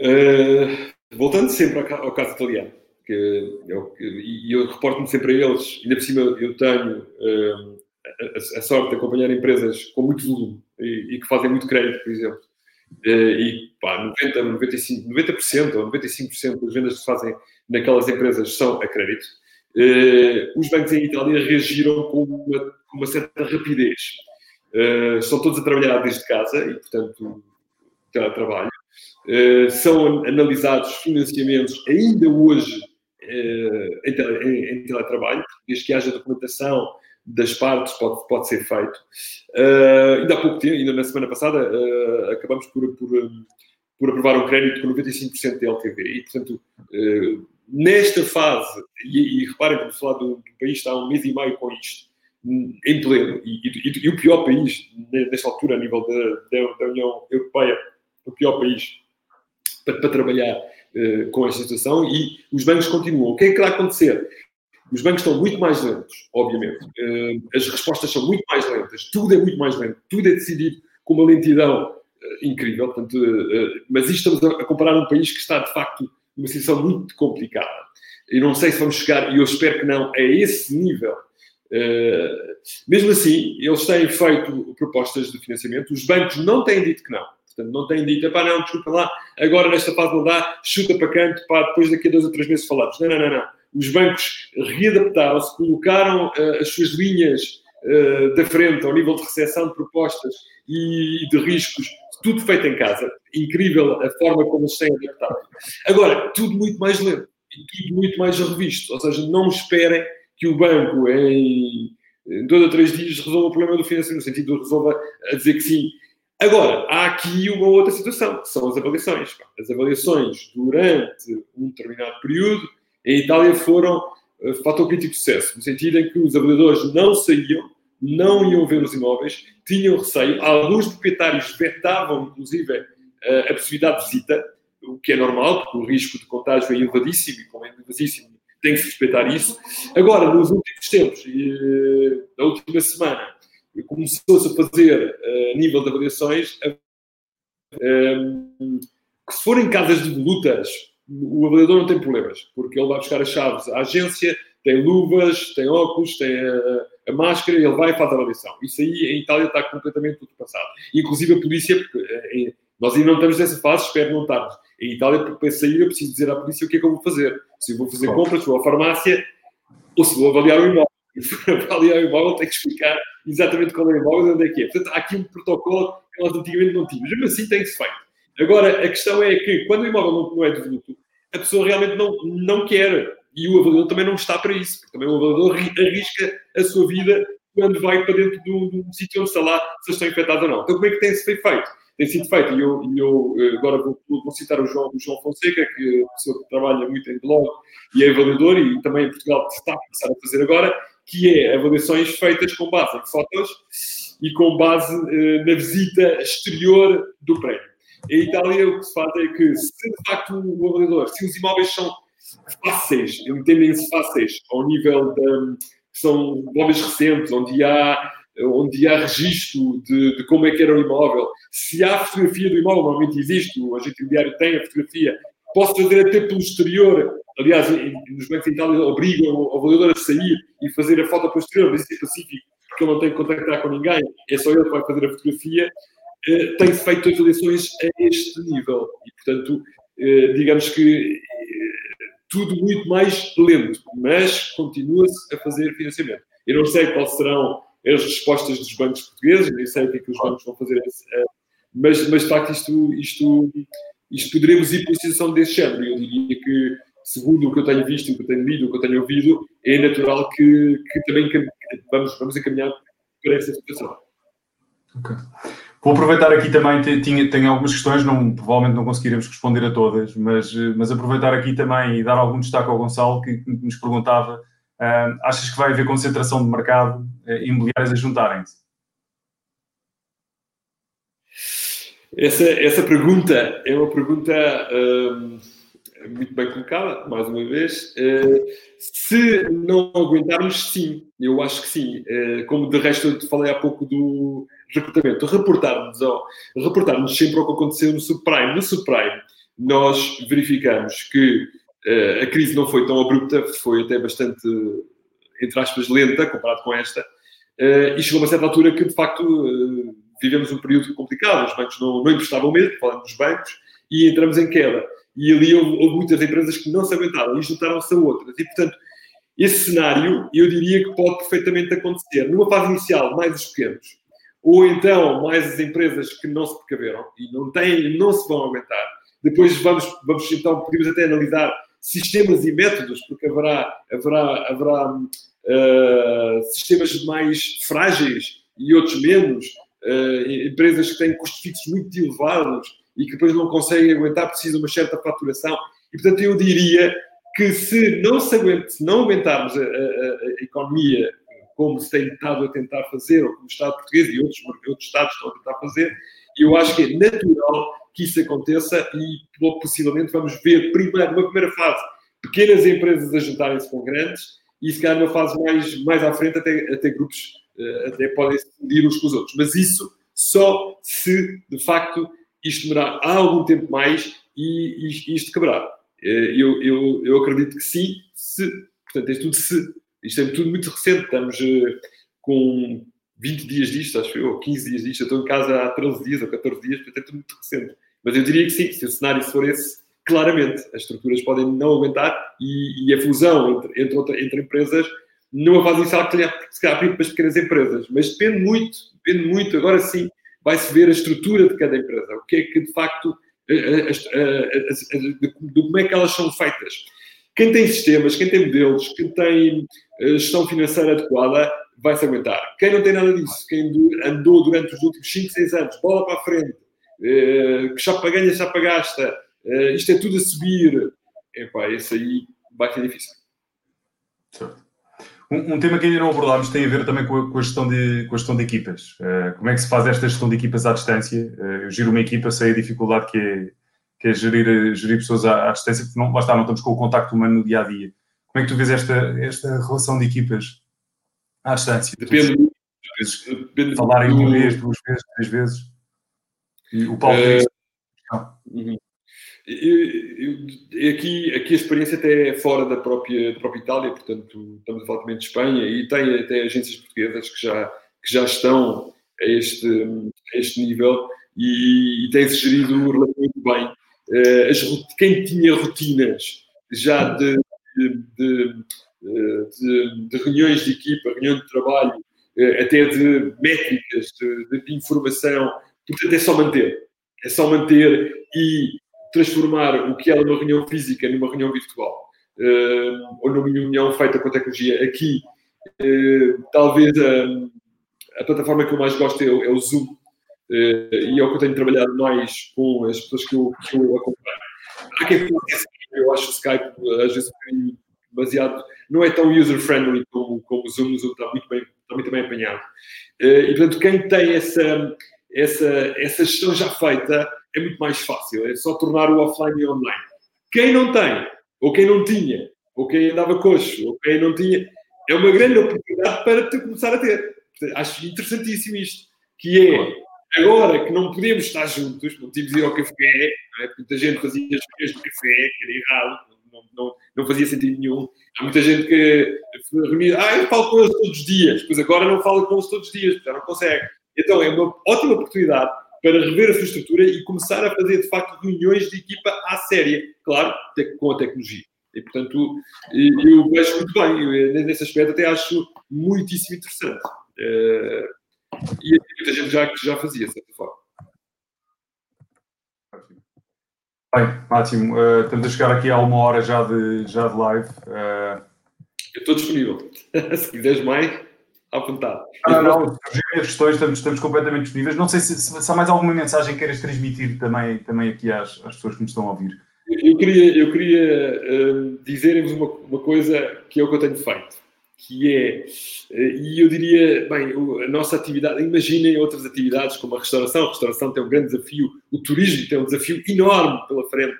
Uh, voltando sempre ao, ao caso italiano que eu, e eu reporto-me sempre a eles, ainda por cima eu tenho uh, a, a, sorte de acompanhar empresas com muito volume e, e que fazem muito crédito, por exemplo. Uh, e pá, 90, 95, 90% ou 95% das vendas que se fazem naquelas empresas são a crédito. Uh, os bancos em Itália reagiram com uma, com uma certa rapidez. Uh, estão todos a trabalhar desde casa e, portanto, teletrabalho. Uh, são analisados financiamentos ainda hoje em, em, teletrabalho, desde que haja documentação das partes, pode, pode ser feito. Uh, ainda há pouco tempo, ainda na semana passada, uh, acabamos por, por, por, aprovar um crédito com 95% de LTV. E, portanto, uh, nesta fase, e, e reparem, estamos a falar do, do país está há um mês e meio com isto, em pleno, e, e, e, o pior país, nesta altura, a nível da, da, da União Europeia, o pior país para, para trabalhar uh, com esta situação e os bancos continuam. O que é que vai acontecer? Os bancos estão muito mais lentos, obviamente. Eh, as respostas são muito mais lentas. Tudo é muito mais lento. Tudo é decidido com uma lentidão eh, incrível. Portanto, mas isto estamos a comparar um país que está, de facto, numa situação muito complicada. E não sei se vamos chegar, e eu espero que não, a esse nível. mesmo assim, eles têm feito propostas de financiamento. Os bancos não têm dito que não. Portanto, não têm dito, pá, não, desculpa lá, agora nesta fase não dá, chuta para canto, pá, depois daqui a dois ou três meses falamos. Não, não, não, não. Os bancos readaptaram-se, colocaram uh, as suas linhas uh, da frente ao nível de recepção de propostas e, de riscos, tudo feito em casa. Incrível a forma como eles têm adaptado. Agora, tudo muito mais lento e tudo muito mais revisto. Ou seja, não esperem que o banco em dois ou três dias resolva o problema do financiamento, no sentido de resolva a dizer que sim, Agora, há aqui uma outra situação, que são as avaliações. As avaliações durante um determinado período em Itália foram uh, fator crítico de sucesso, no sentido em que os avaliadores não saíam, não iam ver os imóveis, tinham receio, alguns proprietários vetavam, inclusive, uh, a possibilidade de visita, o que é normal, porque o risco de contágio é elevadíssimo, e como é elevadíssimo, tem que se respeitar isso. Agora, nos últimos tempos, e, uh, na última semana, começou-se a fazer, a nível de avaliações, que se forem casas de volutas, o avaliador não tem problemas, porque ele vai buscar as chaves à agência, tem luvas, tem óculos, tem a, a máscara, ele vai e faz a avaliação. Isso aí em Itália está completamente ultrapassado. Inclusive a polícia, porque é, nós ainda não estamos nessa fase, espero não estarmos. Em Itália, para sair, eu preciso dizer à polícia o que é que eu vou fazer. Se eu vou fazer compras, se vou à farmácia, ou se vou avaliar o imóvel. avaliar o imóvel, tem que explicar exatamente qual é o imóvel e onde é que é. Portanto, há aqui um protocolo que nós antigamente não tínhamos. Mas assim tem-se feito. Agora, a questão é que quando o imóvel não, não é devoluto, a pessoa realmente não, não quer. E o avaliador também não está para isso. Porque também o avaliador arrisca a sua vida quando vai para dentro de um, sítio onde está lá se estão infectados ou não. Então, como é que tem-se feito? Tem sido feito, e eu, eu eh, agora vou, vou, citar o João, o João Fonseca, que é uma pessoa que trabalha muito em blog e é avaliador, e também em Portugal está a começar a fazer agora, que é avaliações feitas com base em fotos e com base uh, na visita exterior do prédio. Em Itália, o que se faz é que, se de facto o avaliador, se os imóveis são fáceis, entendem-se fáceis, ao nível de. são imóveis recentes, onde há, onde há registro de, de, como é que era o imóvel, se há fotografia do imóvel, normalmente existe, o agente imobiliário tem a fotografia, posso fazer até pelo exterior Aliás, nos bancos em Itália obrigam o avaliador a sair e fazer a foto posterior, mas isso é pacífico, porque ele não tem que contactar com ninguém, é só ele que vai fazer a fotografia. Uh, Tem-se feito as eleições a este nível e, portanto, uh, digamos que uh, tudo muito mais lento, mas continua-se a fazer financiamento. Eu não sei quais serão as respostas dos bancos portugueses, nem sei o que é que os bancos vão fazer, mas, mas de facto isto, isto, isto poderemos ir para uma situação desse género. Eu diria segundo o que eu tenho visto, o que eu tenho lido, o que eu tenho ouvido, é natural que, que também vamos, vamos encaminhar para essa situação. Ok. Vou aproveitar aqui também, tinha, tenho algumas questões, não, provavelmente não conseguiremos responder a todas, mas, mas aproveitar aqui também e dar algum destaque ao Gonçalo, que, nos perguntava, uh, achas que vai haver concentração de mercado uh, imobiliários a juntarem-se? Essa, essa pergunta é uma pergunta... Uh muito bem colocada, mais uma vez. Uh, se não aguentarmos, sim, eu acho que sim. Uh, como de resto eu te falei há pouco do recrutamento, reportarmos, reportarmos sempre ao que aconteceu no subprime. No subprime, nós verificamos que uh, a crise não foi tão abrupta, foi até bastante, entre aspas, lenta comparado com esta, e chegou a uma certa altura que, de facto, vivemos um período complicado. Os bancos não, não emprestavam mesmo, falando dos bancos, e entramos em queda. E ali houve, houve muitas empresas que não se aguentaram e juntaram-se a outras. E, portanto, esse cenário eu diria que pode perfeitamente acontecer numa fase inicial, mais os pequenos, ou então mais as empresas que não se precaveram e não têm, não se vão aguentar. Depois vamos, vamos então, podemos até analisar sistemas e métodos, porque haverá, haverá, haverá uh, sistemas mais frágeis e outros menos, uh, empresas que têm custos fixos muito elevados, e que depois não conseguem aguentar, precisam de uma certa faturação. E, portanto, eu diria que se não, se aguenta, se não aguentarmos a, a, a, economia como se tem estado a tentar fazer, ou como o Estado português e outros, outros Estados estão a tentar fazer, eu acho que é natural que isso aconteça e possivelmente vamos ver, primeiro, numa primeira fase, pequenas empresas a juntarem-se com grandes e se calhar numa fase mais, mais à frente até, até grupos uh, até podem se medir uns com os outros. Mas isso só se, de facto, isto demorar algum tempo mais e, e isto quebrar. Uh, eu, eu, eu acredito que sim, se, portanto, é tudo se. Isto é tudo muito recente, estamos uh, com 20 dias disto, acho eu, ou 15 dias disto, eu estou em casa há 13 dias ou 14 dias, portanto é tudo muito recente. Mas eu diria que sim, se o cenário for esse, claramente as estruturas podem não aguentar e, e a fusão entre, entre, outra, entre empresas não faz isso se calhar para as pequenas empresas, mas depende muito, depende muito, agora sim, vai-se ver a estrutura de cada empresa, o que é que de facto, de como é que elas são feitas. Quem tem sistemas, quem tem modelos, quem tem eh, gestão financeira adequada, vai se aguentar. Quem não tem nada disso, quem andou durante os últimos 5, 6 anos, bola para a frente, eh, que para ganha, para gasta, eh, isto é tudo a subir, epá, esse aí vai ser difícil. Certo. Um, um, tema que ainda não abordámos tem a ver também com a, com a, gestão, de, com gestão de equipas. Uh, como é que se faz esta gestão de equipas à distância? Uh, eu giro uma equipa, sei a dificuldade que é, que é gerir, gerir pessoas à, à distância, porque não, lá está, não estamos com o contacto humano no dia a dia. Como é que tu vês esta, esta relação de equipas à distância? Depende. Vezes, depende falarem uma vez, duas vezes, três vezes. E o Paulo uh, aqui, aqui a experiência até é fora da própria, da própria Itália, portanto, estamos a falar também de Espanha e tem até agências portuguesas que já, que já estão a este, a este nível e, e tem-se gerido relativamente bem. Uh, as, quem tinha rotinas já de, de, de, de, de reuniões de equipa, reunião de trabalho, uh, até de métricas, de, informação, portanto é só manter. É só manter e transformar o que era uma reunião física numa reunião virtual uh, ou numa reunião feita com tecnologia. Aqui, uh, talvez a, a, plataforma que eu mais gosto é, é o Zoom uh, e é o que eu tenho trabalhado mais com as pessoas que eu, que eu acompanho. Há quem eu acho o Skype às vezes um baseado, não é tão user-friendly como, como o Zoom, o Zoom está muito bem, está muito bem apanhado. e, portanto, quem tem essa, essa, essa gestão já feita, é muito mais fácil. É só tornar o offline e online. Quem não tem, ou quem não tinha, ou quem andava coxo, ou quem não tinha, é uma grande oportunidade para te começar a ter. Acho interessantíssimo isto, que é agora que não podemos estar juntos, não tínhamos ir ao café, é? muita gente fazia as reuniões do café, que era errado, não, não, não, fazia sentido nenhum. Há muita gente que reunia, ah, eu falo com eles todos os dias, pois agora não falo com eles todos os dias, já não consegue. Então é uma ótima oportunidade para rever a sua estrutura e começar a fazer, de facto, reuniões de equipa à séria, claro, com a tecnologia. E, portanto, eu vejo muito bem, nesse aspecto até acho muitíssimo interessante. Eh, e muita gente já, já fazia, de certa forma. Bem, Máximo, uh, estamos a chegar aqui a uma hora já de, já de live. Uh... Eu estou disponível. Se quiseres mais, à vontade. Não, não, não. as questões, estamos, estamos completamente disponíveis. Não sei se, se, se há mais alguma mensagem que queiras transmitir também, também aqui às, às pessoas que nos estão a ouvir. Eu queria, eu queria uh, dizer-vos uma, uma coisa que é o que eu tenho feito, que é, uh, e eu diria, bem, a nossa atividade, imaginem outras atividades como a restauração, a restauração tem um grande desafio, o turismo tem um desafio enorme pela frente.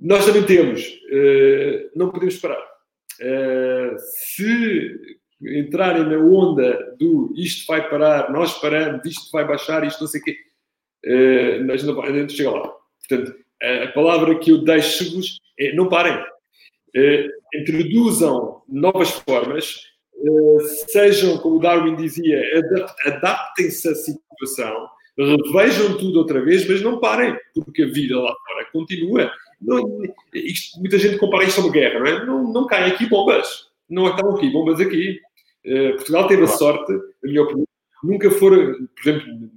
Nós também temos, uh, não podemos parar. se entrarem na onda do isto vai parar, nós paramos, isto vai baixar, isto não sei o quê, uh, a, gente não, a gente chega lá. Portanto, a, a palavra que eu deixo-vos é não parem. Uh, introduzam novas formas, uh, sejam, como Darwin dizia, adaptem-se à situação, revejam tudo outra vez, mas não parem, porque a vida lá fora continua. Não, isto, muita gente compara isto a uma guerra, não é? Não, não caem aqui bombas. Não acabam aqui bombas aqui. Eh, Portugal teve a sorte, na minha opinião, nunca for, por exemplo,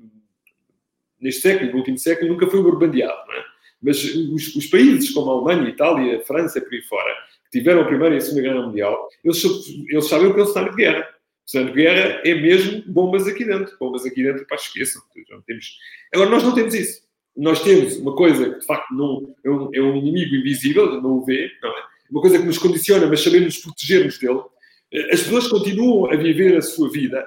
neste século, no último século, nunca foi bombardeado, é? Mas os, os, países como a Alemanha, Itália, França, por aí fora, que tiveram a Primeira e a Segunda Guerra Mundial, eles, eles sabem o que é o cenário de guerra. O cenário de guerra é mesmo bombas aqui dentro. Bombas aqui dentro, para esqueçam. Temos... Agora, nós não temos isso. Nós temos uma coisa que, de facto, não, é, um, é um inimigo invisível, não o vê, não é? Uma coisa que nos condiciona, mas sabemos proteger-nos dele, as pessoas continuam a viver a sua vida,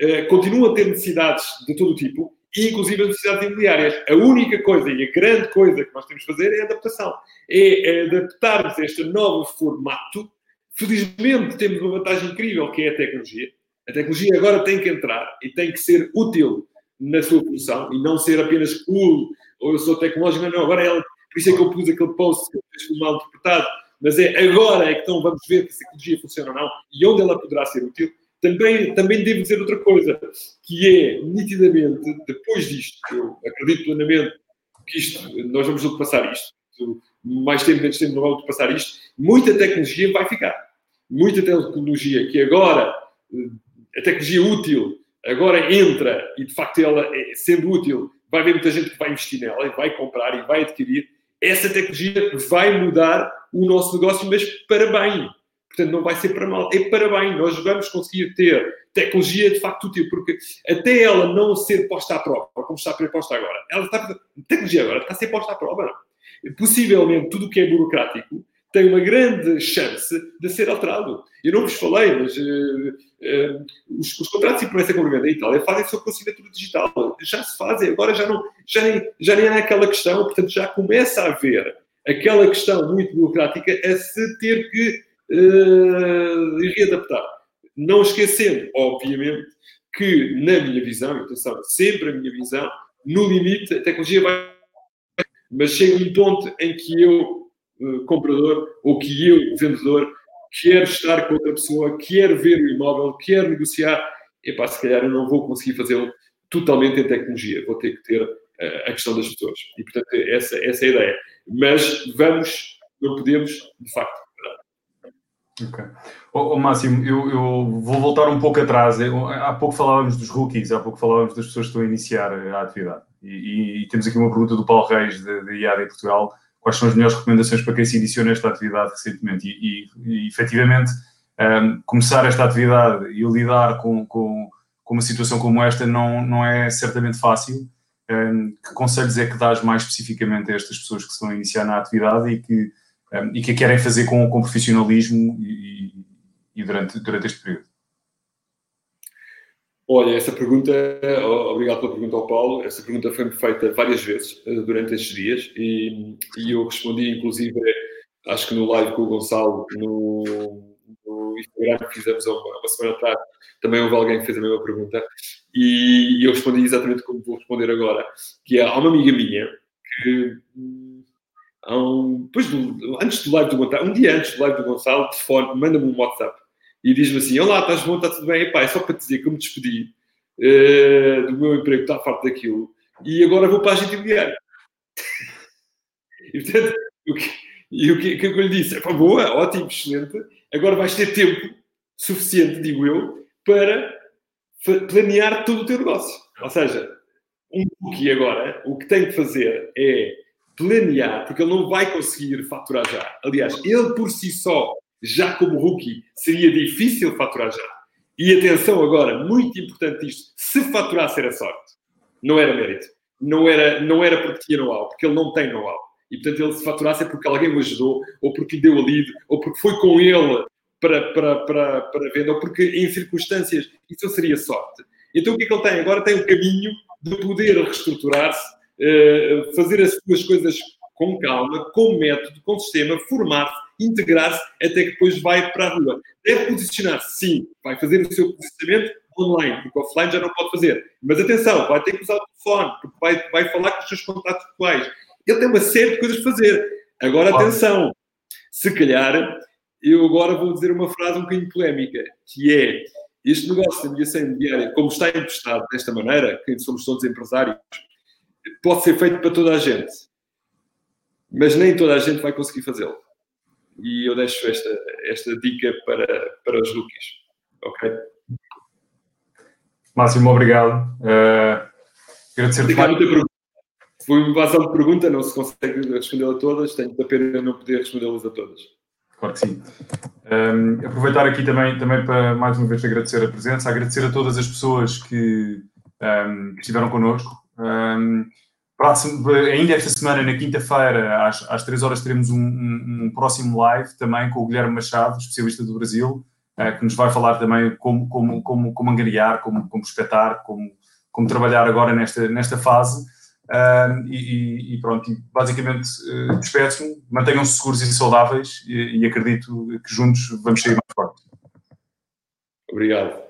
eh, continuam a ter necessidades de todo tipo, inclusive as necessidades imobiliárias. A única coisa e a grande coisa que nós temos de fazer é a adaptação. É adaptar-nos a este novo formato, Felizmente temos uma vantagem incrível que é a tecnologia. A tecnologia agora tem que entrar e tem que ser útil na sua função e não ser apenas cool ou eu sou tecnológico, não, agora ela, por isso é que eu pus aquele post que fez mal interpretado, mas é agora é que então vamos ver se a tecnologia funciona ou não e onde ela poderá ser útil. Também, também devo dizer outra coisa, que é, nitidamente, depois disto, eu acredito plenamente que isto, nós vamos ultrapassar isto, mais tempo, menos tempo, não vamos ultrapassar isto, muita tecnologia vai ficar. Muita tecnologia que agora, a tecnologia útil, agora entra e, de facto, ela, é, sendo útil, vai haver muita gente que vai investir nela, e vai comprar e vai adquirir. Essa tecnologia vai mudar o nosso negócio, mas para bem. Portanto, não vai ser para mal, é para bem. Nós vamos conseguir ter tecnologia de facto útil, porque até ela não ser posta à prova, como está preposta agora, ela está, a tecnologia agora está a ser posta à prova. Possivelmente, tudo o que é burocrático tem uma grande chance de ser alterado. Eu não vos falei, mas uh, uh, os, os, contratos de promessa com o da Itália fazem-se com assinatura digital. Já se fazem, agora já, não, já, nem, já nem há aquela questão, portanto já começa a haver aquela questão muito burocrática a se ter que uh, readaptar. Não esquecendo, obviamente, que na minha visão, atenção, sempre a minha visão, no limite a tecnologia vai. Mas chega um ponto em que eu uh, comprador ou que eu, vendedor, quero estar com outra pessoa, quero ver o imóvel, quero negociar, epá, se calhar eu não vou conseguir fazê-lo totalmente em tecnologia, vou ter que ter uh, a questão das pessoas. E, portanto, essa, essa é a ideia. Mas vamos, não podemos, de facto, Ok. Oh, oh, Máximo, eu, eu, vou voltar um pouco atrás. Eu, há pouco falávamos dos rookies, há pouco falávamos das pessoas que estão a iniciar a atividade. E, e, e temos aqui uma pergunta do Paulo Reis, da IAD em Portugal, quais são as melhores recomendações para quem se iniciou nesta atividade recentemente. E, e, e efetivamente, um, começar esta atividade e lidar com, com, com, uma situação como esta não, não é certamente fácil. Um, que conselhos é que dás mais especificamente a estas pessoas que estão a iniciar na atividade e que, um, e que a querem fazer com, com profissionalismo e, e durante, durante este período? Olha, essa pergunta, obrigado pela pergunta ao Paulo. Essa pergunta foi-me feita várias vezes eh, durante estes dias e, e, eu respondi, inclusive, acho que no live com o Gonçalo, no, no Instagram que fizemos uma, uma, semana atrás, também houve alguém que fez a mesma pergunta e, eu respondi exatamente como vou responder agora, que é, há uma amiga minha que um, depois do, antes do live do Gonçalo, um dia antes do live do Gonçalo, telefone, manda-me um WhatsApp e diz-me assim: Olá, estás bom, está tudo bem? Epá, é só para te dizer que eu me despedi uh, do meu emprego, está farto daquilo, e agora vou para a agente imobiliária. e portanto, o que, e o que, que eu lhe disse? Epá, boa, ótimo, excelente, agora vais ter tempo suficiente, digo eu, para planear todo o teu negócio. Ou seja, um cookie agora, o que tem que fazer é planear, porque ele não vai conseguir faturar já. Aliás, ele por si só já como rookie, seria difícil faturar já. E atenção agora, muito importante isto, se faturasse era sorte, não era mérito. Não era, não era porque tinha know-how, porque ele não tem know-how. E, portanto, ele se faturasse é porque alguém o ajudou, ou porque lhe deu a lead, ou porque foi com ele para, para, para, para venda, ou porque em circunstâncias isso seria sorte. Então, o que é que ele tem? Agora tem o caminho de poder reestruturar-se, eh, fazer as suas coisas com calma, com método, com sistema, formar-se integrar-se até que depois vai para a rua. Deve posicionar-se, sim, vai fazer o seu posicionamento online, porque offline já não pode fazer. Mas atenção, vai ter que usar o telefone, porque vai, vai falar com os seus contatos atuais. Ele tem uma série de coisas a fazer. Agora, atenção, se calhar, eu agora vou dizer uma frase um bocadinho polémica, que é este negócio de mediação imobiliária, como está emprestado desta maneira, que somos todos empresários, pode ser feito para toda a gente. Mas nem toda a gente vai conseguir fazê-lo e eu deixo esta, esta dica para, para os rookies. Ok? Máximo, obrigado. Uh, Agradecer-te mais. Foi uma invasão de pergunta, não se consegue responder a todas, tenho a pena não poder respondê-las a todas. Claro que sim. Um, aproveitar aqui também, também para mais uma vez agradecer a presença, agradecer a todas as pessoas que, um, que estiveram connosco. Um, ehm, ainda esta semana, na quinta-feira, às, às 3 horas, teremos um, próximo live também com o Guilherme Machado, especialista do Brasil, uh, que nos vai falar também como, como, como, como angariar, como, como espetar, como, como trabalhar agora nesta, nesta fase. Uh, e, e, pronto, basicamente uh, despeço-me, mantenham-se seguros e saudáveis e, e acredito que juntos vamos sair mais fortes. Obrigado.